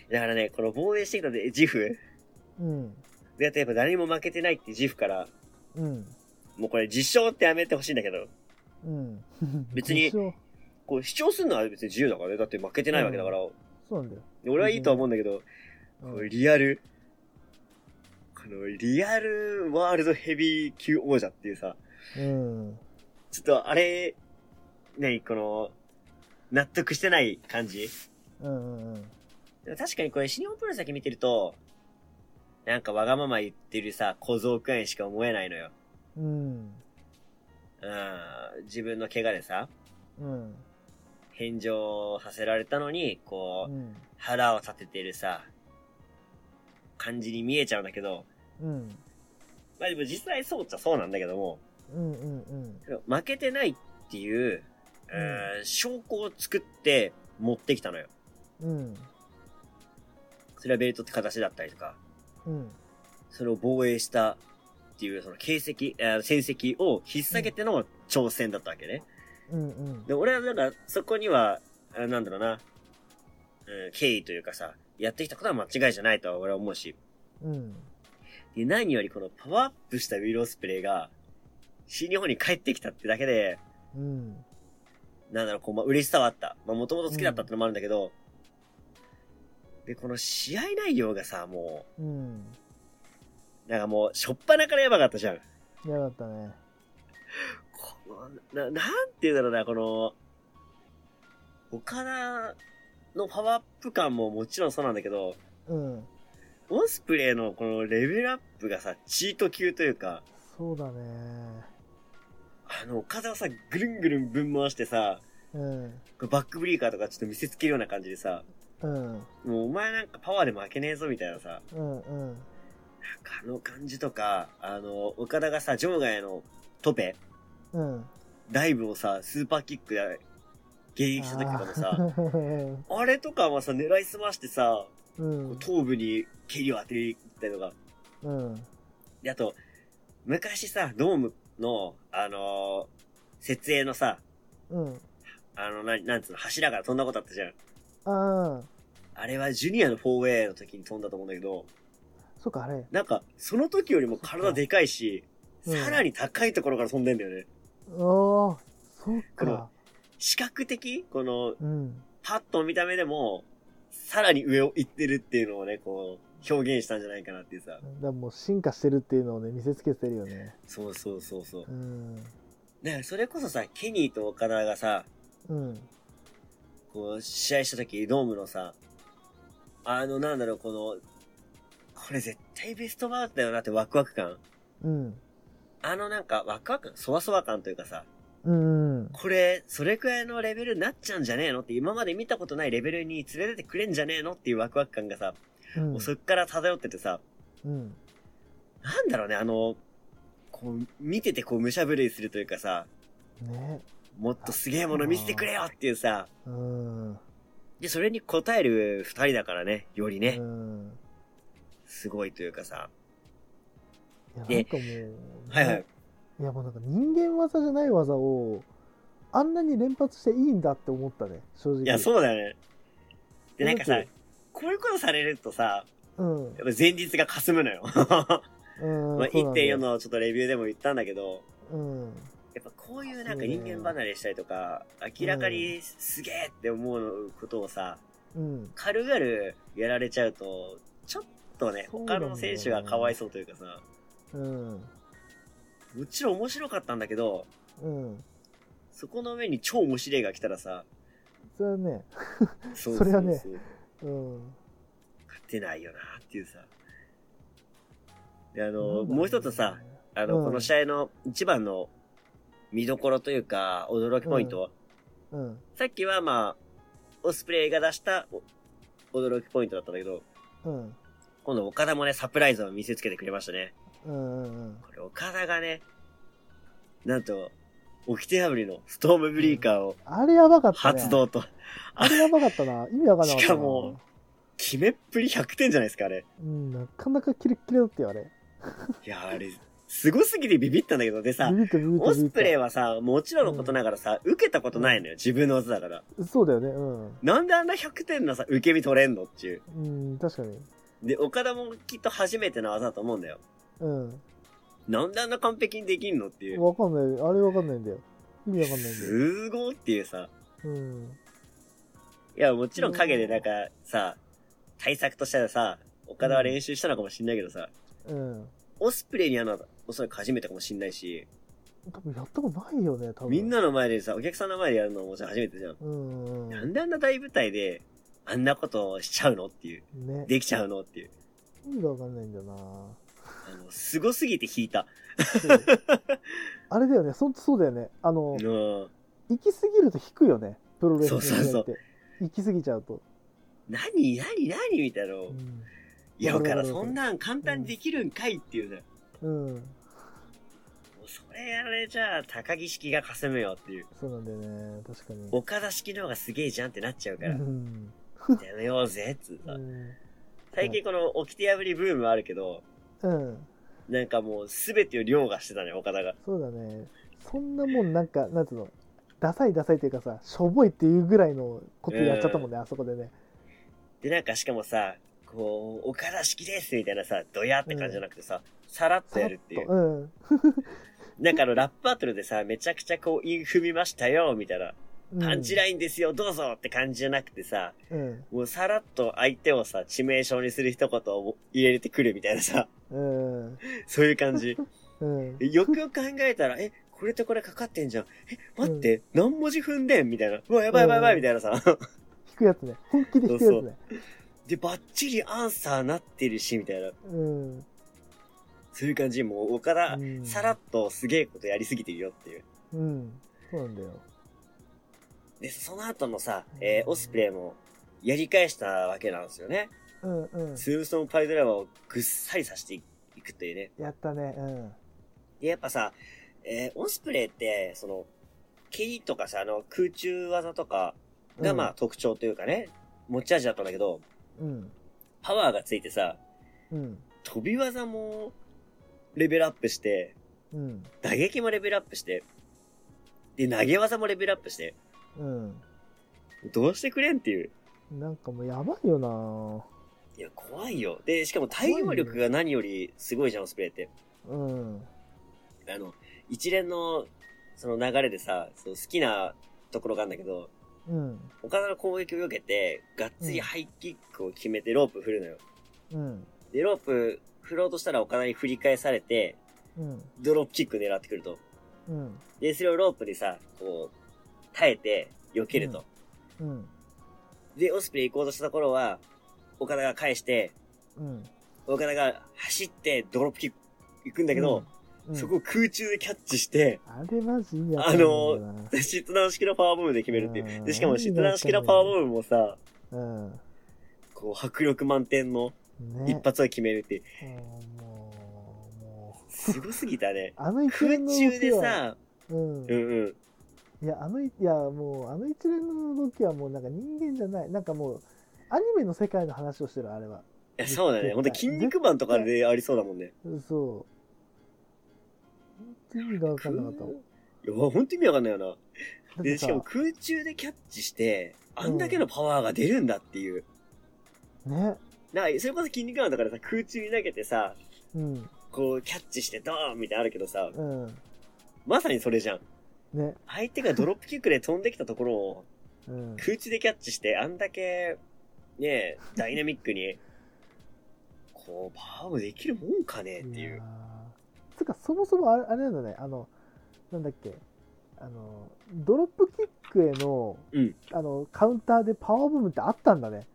だからね、この防衛してきたで、ジフうん。でやってやっぱ誰にも負けてないってジフから、うん。もうこれ実証ってやめてほしいんだけど、うん。別にこう主張するのは別に自由だからね。だって負けてないわけだから。そうなんだよ。俺はいいとは思うんだけど、うんリアル、このリアルワールドヘビー級王者っていうさ、うん。ちょっとあれ、何この、納得してない感じ？うんうんうん。でも確かにこれ、新日本プロレスだけ見てると、なんかわがまま言ってるさ、小僧くらいにしか思えないのよ。うん。うん。自分の怪我でさ、うん。返上させられたのに、こう、うん。腹を立ててるさ、感じに見えちゃうんだけど、うん。まあでも実際そうっちゃそうなんだけども、うんうんけど負けてないっていう、うん、証拠を作って持ってきたのよ。うん。それはベルトって形だったりとか、うん。それを防衛したっていう、その形跡、あ戦績を引っ提げての挑戦だったわけね。うんうん。で、俺はなんか、そこには、あなんだろうな、うん、敬意というかさ、やってきたことは間違いじゃないとは俺は思うし。うん。で、何よりこのパワーアップしたウィル・オスプレイが、新日本に帰ってきたってだけで、うん。なんだろう、こう、まあ、嬉しさはあった。まあ、もともと好きだったってのもあるんだけど、で、この試合内容がさ、もうん。う、なんかもう、しょっぱなからやばかったじゃん。やだったね。この、な、なんて言うんだろうな、この、岡田のパワーアップ感ももちろんそうなんだけど、うん。オスプレイのこのレベルアップがさ、チート級というか、そうだね。あの、岡田をさ、ぐるんぐるんぶん回してさ、うん。バックブリーカーとかちょっと見せつけるような感じでさ、うん。もうお前なんかパワーで負けねえぞみたいなさ、うんうん。なんかあの感じとか、あの、岡田がさ、場外のトペ、うん。ダイブをさ、スーパーキックで迎撃した時とかもさ、ああれとかはさ、狙いすましてさ、ーうん。頭部に蹴りを当てに行ったりとか。うん。で、あと、昔さ、ドームの、あのー設営のさ、うん。あの、な、なんつうの、柱から飛んだことあったじゃん。ああ。あれはジュニアの 4way の時に飛んだと思うんだけど、そっか、あれ。なんか、その時よりも体でかいし、うんさらに高いところから飛んでんだよね。ああ、そっか。視覚的？この、うん。パッと見た目でも、さらに上を行ってるっていうのをね、こう、表現したんじゃないかなっていうさ。だからもう進化してるっていうのをね、見せつけてるよね。そうそうそうそう。うん。だからそれこそさ、ケニーと岡田がさ、うん。こう、試合した時、ドームのさ、あの、なんだろう、この、これ絶対ベストバウトだよなってワクワク感。うん。あのなんか、ワクワク感、そわそわ感というかさ、うん。これ、それくらいのレベルになっちゃうんじゃねえのって、今まで見たことないレベルに連れてってくれんじゃねえのっていうワクワク感がさ、うんもうそっから漂っててさ、うん。なんだろうね、あの、こう、見ててこう、武者震いするというかさ、ね。もっとすげえもの見せてくれよっていうさ、うん。で、それに応える二人だからね、よりねう、ん。すごいというかさ、いや、でなんかもう、はいはい。いやもうなんか人間技じゃない技をあんなに連発していいんだって思ったね正直いや、そうだよね。で、なんかさこういうことされるとさ、うん、やっぱ前日が霞むのよ。うん、まあ、そうなんだよ1.4のちょっとレビューでも言ったんだけど、うんやっぱこういうなんか人間離れしたりとか、明らかにすげえって思うことをさ、うん。軽々やられちゃうと、ちょっとね他の選手がかわいそうというかさ、うん。もちろん面白かったんだけど、うん。そこの上に超面白いが来たらさ、それはね、それはねうん。勝てないよなっていうさ。で、あの、もう一つさ、、あの、うんこの試合の一番の見どころというか、驚きポイント、うん。さっきはまあ、オスプレイが出したお驚きポイントだったんだけど、うん。今度岡田もね、サプライズを見せつけてくれましたね。うん。うん。これ岡田がね、なんと、掟破りのストームブリーカーをあれやばかったね。発。動と、あれやばかったな。意味わかんなかったな。しかも、決めっぷり100点じゃないですか、あれ。うん、なかなかキレッキレだったよ、あれ。いや、あれ、すごすぎてビビったんだけど、でさオ。スプレイはさ、もちろんのことながらさ、受けたことないのよ、自分の技だから。そうだよね、うん。なんであんな100点のさ、受け身取れんのっていう。うん、確かに。で、岡田もきっと初めての技だと思うんだよ。うん。なんであんな完璧にできんのっていう。わかんない。あれわかんないんだよ。意味わかんないんだよ。すごいっていうさ。うん。いや、もちろん影でなんかさ、対策としてはさ、岡田は練習したのかもしんないけどさ、うん。オスプレイにあの、おそらく初めてかもしんないし、多分やったことないよね、多分。みんなの前でさ、お客さんの前でやるのももちろん初めてじゃん。うん。なんであんな大舞台で、あんなことをしちゃうのっていう。ね。できちゃうのっていう。意味がわかんないんだよな。あの、すごすぎて引いた。そうあれだよね、ほんとそうだよね。あのう、ん。行き過ぎると引くよね。プロレスの試合って。そうそう行き過ぎちゃうと。何何何？みたいな。うん。いや、だからそんなん簡単にできるんかいっていうね。うん。もうそれやられちゃ、高木式が霞むよっていう。そうなんだよね。確かに。岡田式の方がすげえじゃんってなっちゃうから。うん。やめようぜ、つうさ。うん。最近この掟破りブームあるけど、うん。なんかもうすべてを凌駕してたね、岡田が。そうだね。そんなもんなんか、なんつうの、ダサいダサいっていうかさ、しょぼいっていうぐらいのことやっちゃったもんね、あそこでね。で、なんかしかもさ、こう、岡田式ですみたいなさ、ドヤって感じじゃなくてさ、さらっとやるっていう。うん。なんかあの、ラップバトルでさ、めちゃくちゃこう、イン踏みましたよ、みたいな。うんパンチラインですよ、どうぞって感じじゃなくてさ、うん。もうさらっと相手をさ、致命傷にする一言を入れてくるみたいなさ、うん。そういう感じ。うん。よくよく考えたら、え、これとこれかかってんじゃん。え、待って、何文字踏んでんみたいな。うわ、やばいやばいやばいみたいなさ。引くやつね。本気で引くやつね。で、バッチリアンサーなってるし、みたいな。うん。そういう感じ。もう、岡田、うんさらっとすげえことやりすぎてるよっていう。うん。そうなんだよ。で、その後のさ、えーオスプレイも、やり返したわけなんですよね。うんうん。ツームストーンパイドライバーをぐっさりさせていくっていうね。やったね。うん。で、やっぱさ、えーオスプレイって、その、蹴りとかさ、あの、空中技とかが、うんまあ、特徴というかね、持ち味だったんだけど、うん。パワーがついてさ、うん。飛び技も、レベルアップして、うん。打撃もレベルアップして、で、投げ技もレベルアップして、うん。どうしてくれんっていう。なんかもうやばいよないや、怖いよ。で、しかも対応力が何よりすごいじゃん、オスプレイって。うん。あの、一連の、その流れでさ、そう好きなところがあるんだけど、うん。岡田の攻撃を受けて、がっつりハイキックを決めてロープ振るのよ。うん。で、ロープ振ろうとしたら岡田に振り返されて、うん。ドロップキック狙ってくると。うん。で、それをロープでさ、こう、耐えて、避けると。うん。で、オスプレイ行こうとしたところは、岡田が返して、うん。岡田が走ってドロップキック行くんだけど、うん、そこを空中でキャッチして、あれマジ意味わかんないんだよな。シットダウン式のパワーボムで決めるっていうう。んで、しかもシットダウン式のパワーボムもさ、うん。こう、迫力満点のね。一発を決めるっていう。うんもう、もう。すごすぎたね。あの一空連の動中でさ、うんう。んうん。いや、あのい、いや、もう、あの一連の動きはもうなんか人間じゃない。なんかもう、アニメの世界の話をしてる、あれは。いや、そうだね。ほんと筋肉マンとかでありそうだもんね。そう。本当に意味がわかんなかったもん。いや、ほんと意味わかんないよな。で、しかも空中でキャッチして、あんだけのパワーが出るんだっていう。ね。な、それこそ筋肉マンとかでさ、空中に投げてさ、うん。こう、キャッチしてドーンみたいなのあるけどさ、うん。まさにそれじゃん。ね。相手がドロップキックで飛んできたところをうん。空中でキャッチして、あんだけ、ねダイナミックに、こう、パワームできるもんかねっていう。つうか、そもそもあれあれなんだね、あの、なんだっけ、あの、ドロップキックへの、うん。あの、カウンターでパワーボムってあったんだね。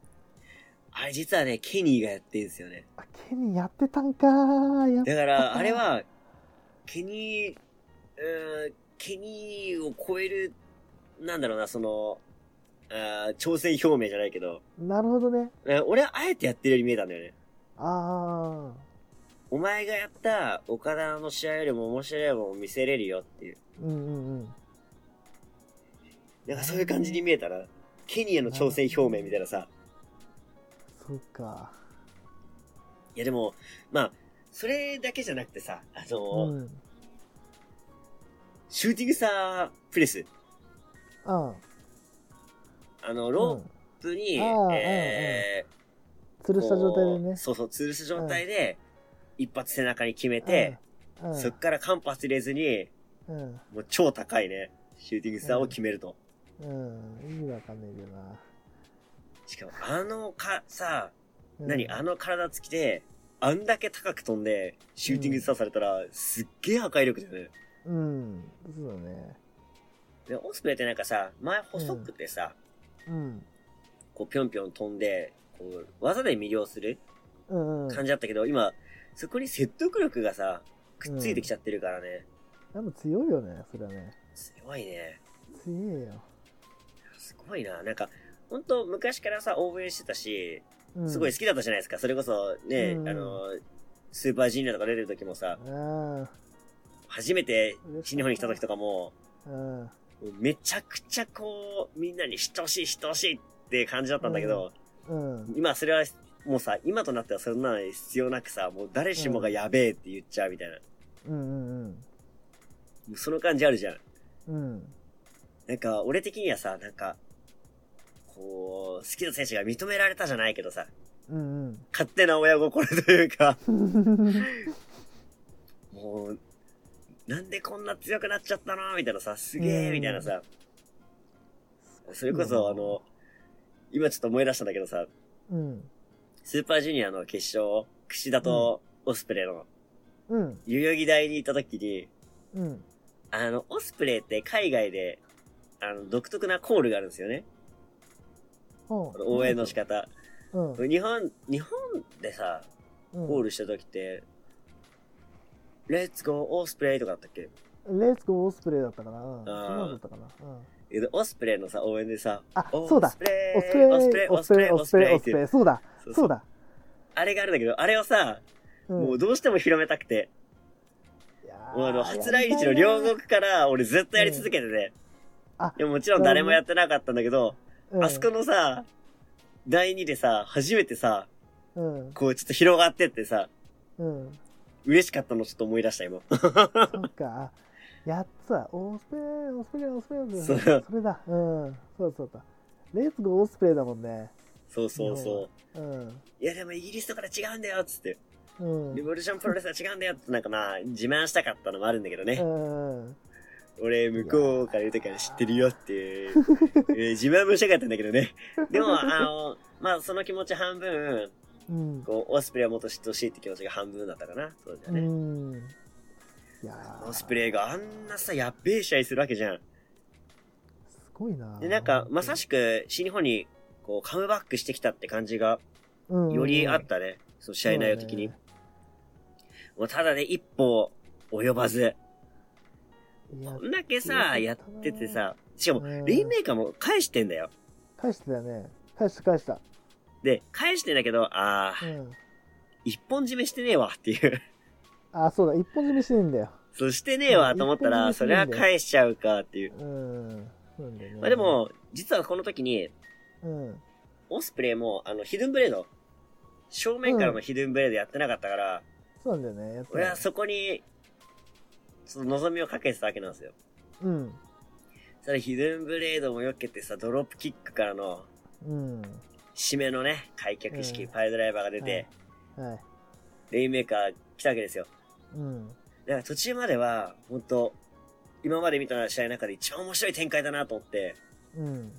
あれ実はね、ケニーがやってんですよね。あ、ケニーやってたんかだから、あれは、ケニー、うーん、ケニーを超える、なんだろうな、その、あー挑戦表明じゃないけど、なるほどね。え俺はあえてやってるように見えたんだよね。あお前がやった岡田の試合よりも面白いもん見せれるよっていう。ー。うんうんうん。なんかそういう感じに見えたら、ケニーへの挑戦表明みたいなさ。そうか。いやでも、まあ、それだけじゃなくてさ、あの、うん。シューティングスタープレス。ああの、あ。ロうんープに、ああえー、吊るした状態でね。そうそう、吊るす状態で、一発背中に決めて、うん、そっから間髪入れずに、うん。もう超高いね、シューティングスターを決めると。うん。意味わかんないけどな。しかも、あのか、さ、うん何あの体つきで、あんだけ高く飛んで、シューティングスターされたら、すっげえ破壊力だよね。うん。そうだね。で、オスプレイってなんかさ、前細くてさ、うん。こうぴょんぴょん飛んで、こう、技で魅了するうんうん。感じだったけど、今、そこに説得力がさ、くっついてきちゃってるからね。やっぱ強いよね、それはね。強いね。強いよ。すごいな。なんか、ほんと昔からさ、応援してたし、うん、すごい好きだったじゃないですか。それこそ、ね、うんあの、スーパージュニアとか出てる時もさ、あ初めてあ。新日本に来た時とかも、うん。めちゃくちゃこう、みんなに知ってほしい、知ってほしいって感じだったんだけど、うん。今それは、もうさ、今となってはそんなの必要なくさ、もう誰しもがやべえって言っちゃうみたいな。うんうんもうその感じあるじゃん。うん。うん。なんか、俺的にはさ、なんか、こう、好きな選手が認められたじゃないけどさ、うん勝手な親心というか、うん。もう、なんでこんな強くなっちゃったの？みたいなさ、すげえうんみたいなさ、それこそあの、今ちょっと思い出したんだけどさ、うん。スーパージュニアの決勝、串田とオスプレイのうん。代々木台に行った時に、うん。あの、オスプレイって海外で、あの、独特なコールがあるんですよね。応援の仕方。うん。日本、日本でさ、うん。コールした時って、レッツゴーオスプレイとかだったっけ？レッツゴーオスプレイだったかな。うん。そあーんなのだったかな。うん。でオスプレイのさ、応援でさ、あ、オそうだス。プレイオスプレイ、オスプレイ、オスプレイ、オスプレイオスプレイ。そうだ。そうそうだ。あれがあるんだけど、あれをさ、うんもうどうしても広めたくて、いやーもうあの、初来日の両国から俺ずっとやり続けてて、あいやもちろん誰もやってなかったんだけど、うんあそこのさ、第2でさ、初めてさ、うん。こうちょっと広がってってさ、うん。嬉しかったのちょっと思い出した今。そうか。やっつだ。オスプレイ、オスプレイ、オスプレイオスプレイ。そうそれだ。うん。そうそうだ。レッツゴーオスプレイだもんね。そうそうそう。うん。いやでもイギリスとかで違うんだよっつって。うん。リボリューションプロレスは違うんだよってなんかまあ、自慢したかったのもあるんだけどね。うん。俺、向こうから言うときから知ってるよって、えー自慢もしたかったんだけどね。でも、あの、まあ、その気持ち半分、うん。こう、オスプレイをもっと知ってほしいって気持ちが半分だったかな、当時はうね。ん。いやーオスプレイがあんなさ、やっべえ試合するわけじゃん。すごいな。で、なんか、まさしく、新日本に、こう、カムバックしてきたって感じが、よりあったね。その試合内容的に。もうただね、一歩及ばず、こんだけさ、やっててさ、しかもう、んレインメーカーも返してんだよ。返してたよね。返した返した。で、返してんだけど、あー、うん。一本締めしてねえわっていう。あ、そうだ。一本締めしてんだよ。そうしてねえわと思ったら、それは返しちゃうかっていう。うん。そうなんね。まあで、も、実はこの時に、うん。オスプレイも、あの、ヒドゥンブレード、正面からのヒドゥンブレードやってなかったから、そうなんだよね。やって俺はそこに、その望みをかけてたわけなんですよ。うん。それヒドゥンブレードも避けてさ、ドロップキックからの、うん。締めのね、開脚式、うんパイルドライバーが出て、はい。レインメーカー来たわけですよ。うん。だから途中までは、本当今まで見た試合の中で一番面白い展開だなと思って、うん。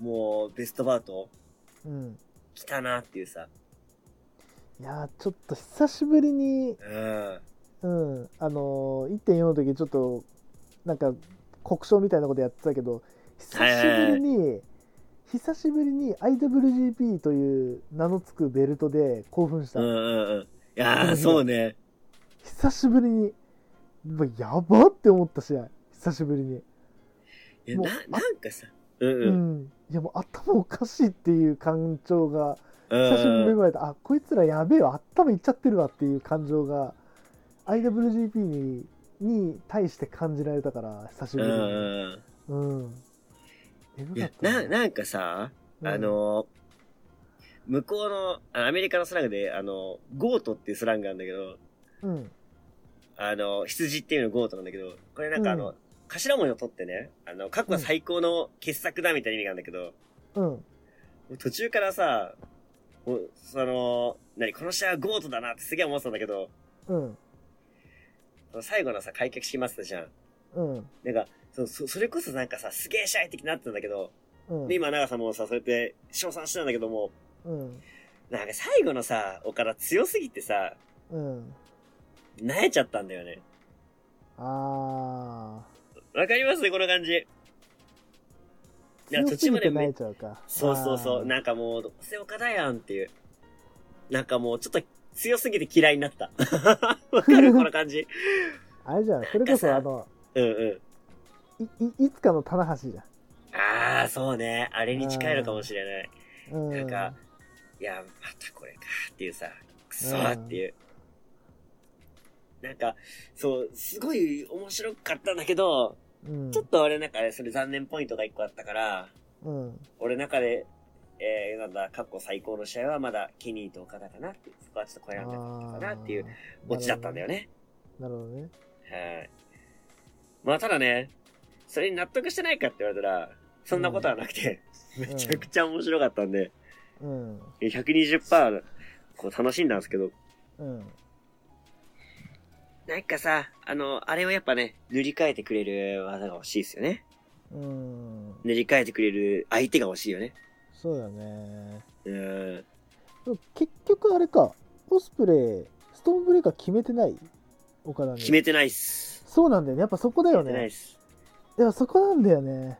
もうベストバウトうん。来たなっていうさ。いやー、ちょっと久しぶりに、うん。うん、あのー、1.4の時ちょっと、なんか、国章みたいなことやってたけど、久しぶりに、久しぶりに IWGP という名の付くベルトで興奮した。うんうんうん。いやー、うんそうね。久しぶりに、やばって思った試合。久しぶりに。いや、な、なんかさ。うんううん。ん。いやもう頭おかしいっていう感情が、うん久しぶりに芽生えた。あ、こいつらやべえわ。頭いっちゃってるわっていう感情が、IWGP に、に対して感じられたから、久しぶりに。うんな、なんかさ、うんあの、向こうの、あアメリカのスラングで、あの、 GOAT っていうスラングなんだけど、うん。あの、羊っていうの goat なんだけど、これなんかあの、うん頭文字を取ってね、あの、過去最高の傑作だみたいな意味があるんだけど、うん。途中からさ、その、何、この試合は GOAT だなってすげえ思ってたんだけど、うん。最後のさ、開脚式待ってたじゃん。うん。なんか、そ、そそれこそなんかさ、すげえ試合的になってたんだけど、うん。で、今、長さんもさ、そうやって、称賛してたんだけども、うん。なんか最後のさ、岡田強すぎてさ、うん。萎えちゃったんだよね。あわかります？この感じ。いー。や、途中まで。そうそうそう、なんかもう、どうせ岡田やんっていう。なんかもう、ちょっと強すぎて嫌いになった。わかる？この感じ。あれじゃん。それこそ、あの、うんうん。い、いいつかの棚橋じゃん。ああ、そうね。あれに近いのかもしれない。うん。なんか、いや、またこれかっていうさ、くそーっていう。なんか、そう、すごい面白かったんだけど、うん、ちょっと俺の中でそれ残念ポイントが一個あったから、うん。俺の中で、えー、なんだ、過去最高の試合はまだケニーと岡田かなってそこはちょっと超えられなかったかなっていうオチだったんだよね。なるほどね。はい。まあただね、それに納得してないかって言われたら、そんなことはなくて、んめちゃくちゃ面白かったんで、うん。120%こう楽しんだんですけど、うん。なんかさ、あの、あれをやっぱね、塗り替えてくれる技が欲しいですよね。うん。塗り替えてくれる相手が欲しいよね。そうだね。うーん。結局あれか、オスプレイ、ストーンブレイカー決めてない岡田に。決めてないっす。そうなんだよね。やっぱそこだよね決めてないっ。す。いや、そこなんだよね。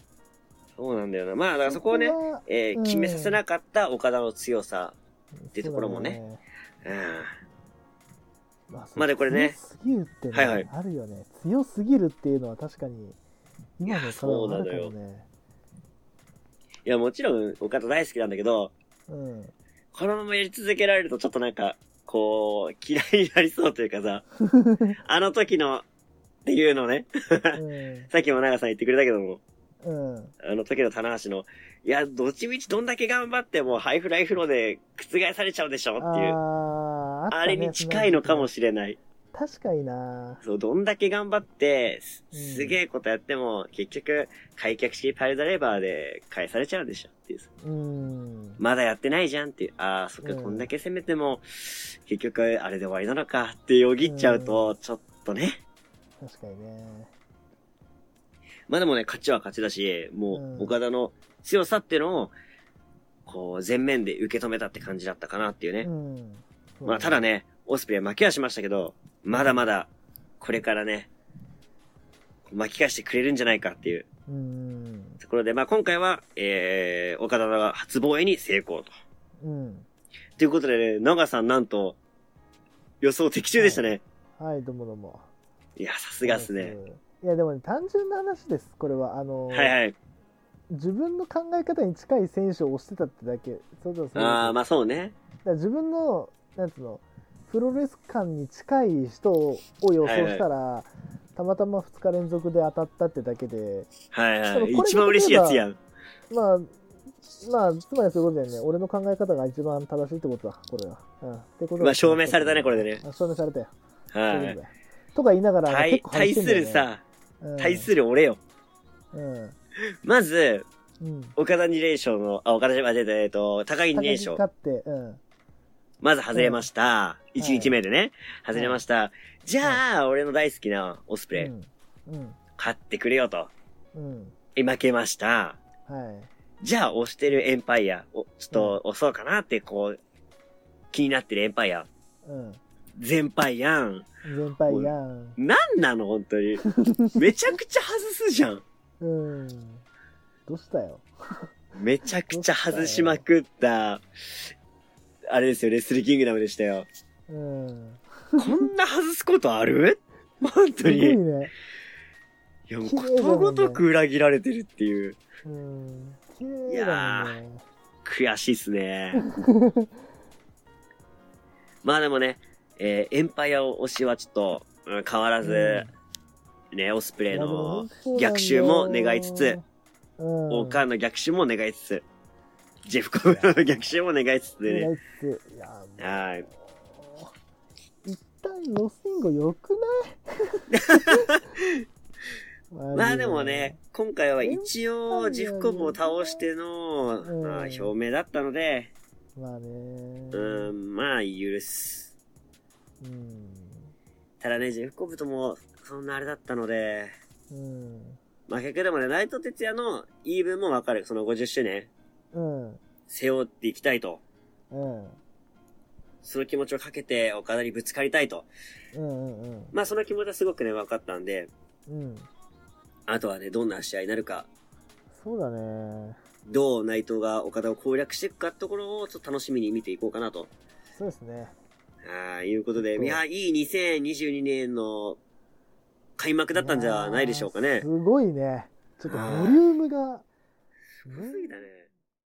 そうなんだよな。まあ、だからそこをね、えー決めさせなかった岡田の強さ。ってところもねそうだうん。まあ、まあでこれね強すぎるってね、はいはいあるよね。強すぎるっていうのは確かに、今のいや体はあるかそうなのよ。いや、もちろんオカダ大好きなんだけど、うん。このままやり続けられるとちょっとなんか、こう、嫌いになりそうというかさ、あの時の、っていうのね、うん。さっきも長さん言ってくれたけども、うん。あの時の棚橋の、いや、どっちみちどんだけ頑張ってもハイフライフローで覆されちゃうでしょっていう、あーあねあれに近いのかもしれない。確かになそう、どんだけ頑張って、すうんすげえことやっても、結局、開脚式パイルドライバーで返されちゃうでしょっていうさ。うん。まだやってないじゃんっていう。ああ、そっか、うんこんだけ攻めても、結局、あれで終わりなのかってよぎっちゃうと、ちょっとね。確かにね。まあでもね、勝ちは勝ちだし、もう岡田の強さっていうのを、こう、前面で受け止めたって感じだったかなっていうね。うん。まあ、ただね、オスプレイ負けはしましたけど、まだまだ、これからね、巻き返してくれるんじゃないかっていううん。ところで、まあ今回は、えー、岡田が初防衛に成功と。うん。ということでね、長さんなんと、予想的中でしたね。はい、どうもどうも。い、や、さすがっすね。。いや、でもね、単純な話です。これは、あの、はいはい。自分の考え方に近い選手を推してたってだけ。そうだそうああ、だまあそうね。だ自分の、なんつうの、プロレス感に近い人を予想したら、たまたま2日連続で当たったってだけで、はいはい。一番嬉しいやつやん。まあ、まあ、つまりそういうことだよね。俺の考え方が一番正しいってことだ、これは。うん。ってことだまあ証明されたねこれでねあ証明されたよ。はい。とか言いながら、対結構対する、さ、うん対する俺よ。うん。まず、うん。岡田2連勝の、あ、岡田じゃ間違えっと、高木2連勝。勝って、うん。まず外れました。ん1日目でね。外れました。じゃあ、俺の大好きなオスプレイ。うん。うん。勝ってくれよと。うん。負けました。はい。じゃあ押してるエンパイア、お、ちょっと押そうかなってこう、気になってるエンパイア。うん。全敗やん。全敗やん。なんなの？本当に。めちゃくちゃ外すじゃん。うん。どうしたよ？めちゃくちゃ外しまくった、あれですよ、レスリーキングダムでしたよ。うん。こんな外すことある？本当すごいに。ね。いや、もうことごとく裏切られてるっていう。うん。綺麗だもんね。悔しいっすね。まあでもね、えーエンパイア推しはちょっと、うん変わらず、ね、オスプレイの、逆襲も願いつつ、うん。オーカーの逆襲も願いつつ、ジェフコブの逆襲も願いつつでね。はい。一旦ロスインゴ良くない？まあでもね、、今回は一応ジェフコブを倒しての、うんまあ表明だったのでまあね。うん、まあ許す。うん。ただね、ジェフコブともそんなあれだったので、うん。まあ結局でもね、ナイト哲也の言い分もわかる。その50周年、うん。背負っていきたいと。うん。その気持ちをかけて岡田にぶつかりたいと。うんうんうん。まあその気持ちはすごくね、分かったんで、うん。あとはね、どんな試合になるか、そうだね。どう内藤が岡田を攻略していくかってところをちょっと楽しみに見ていこうかなと。そうですね。はい、いうことで、いや、いい2022年の開幕だったんじゃないでしょうかねす。ごいね。ちょっとボリュームが、すごすぎだね。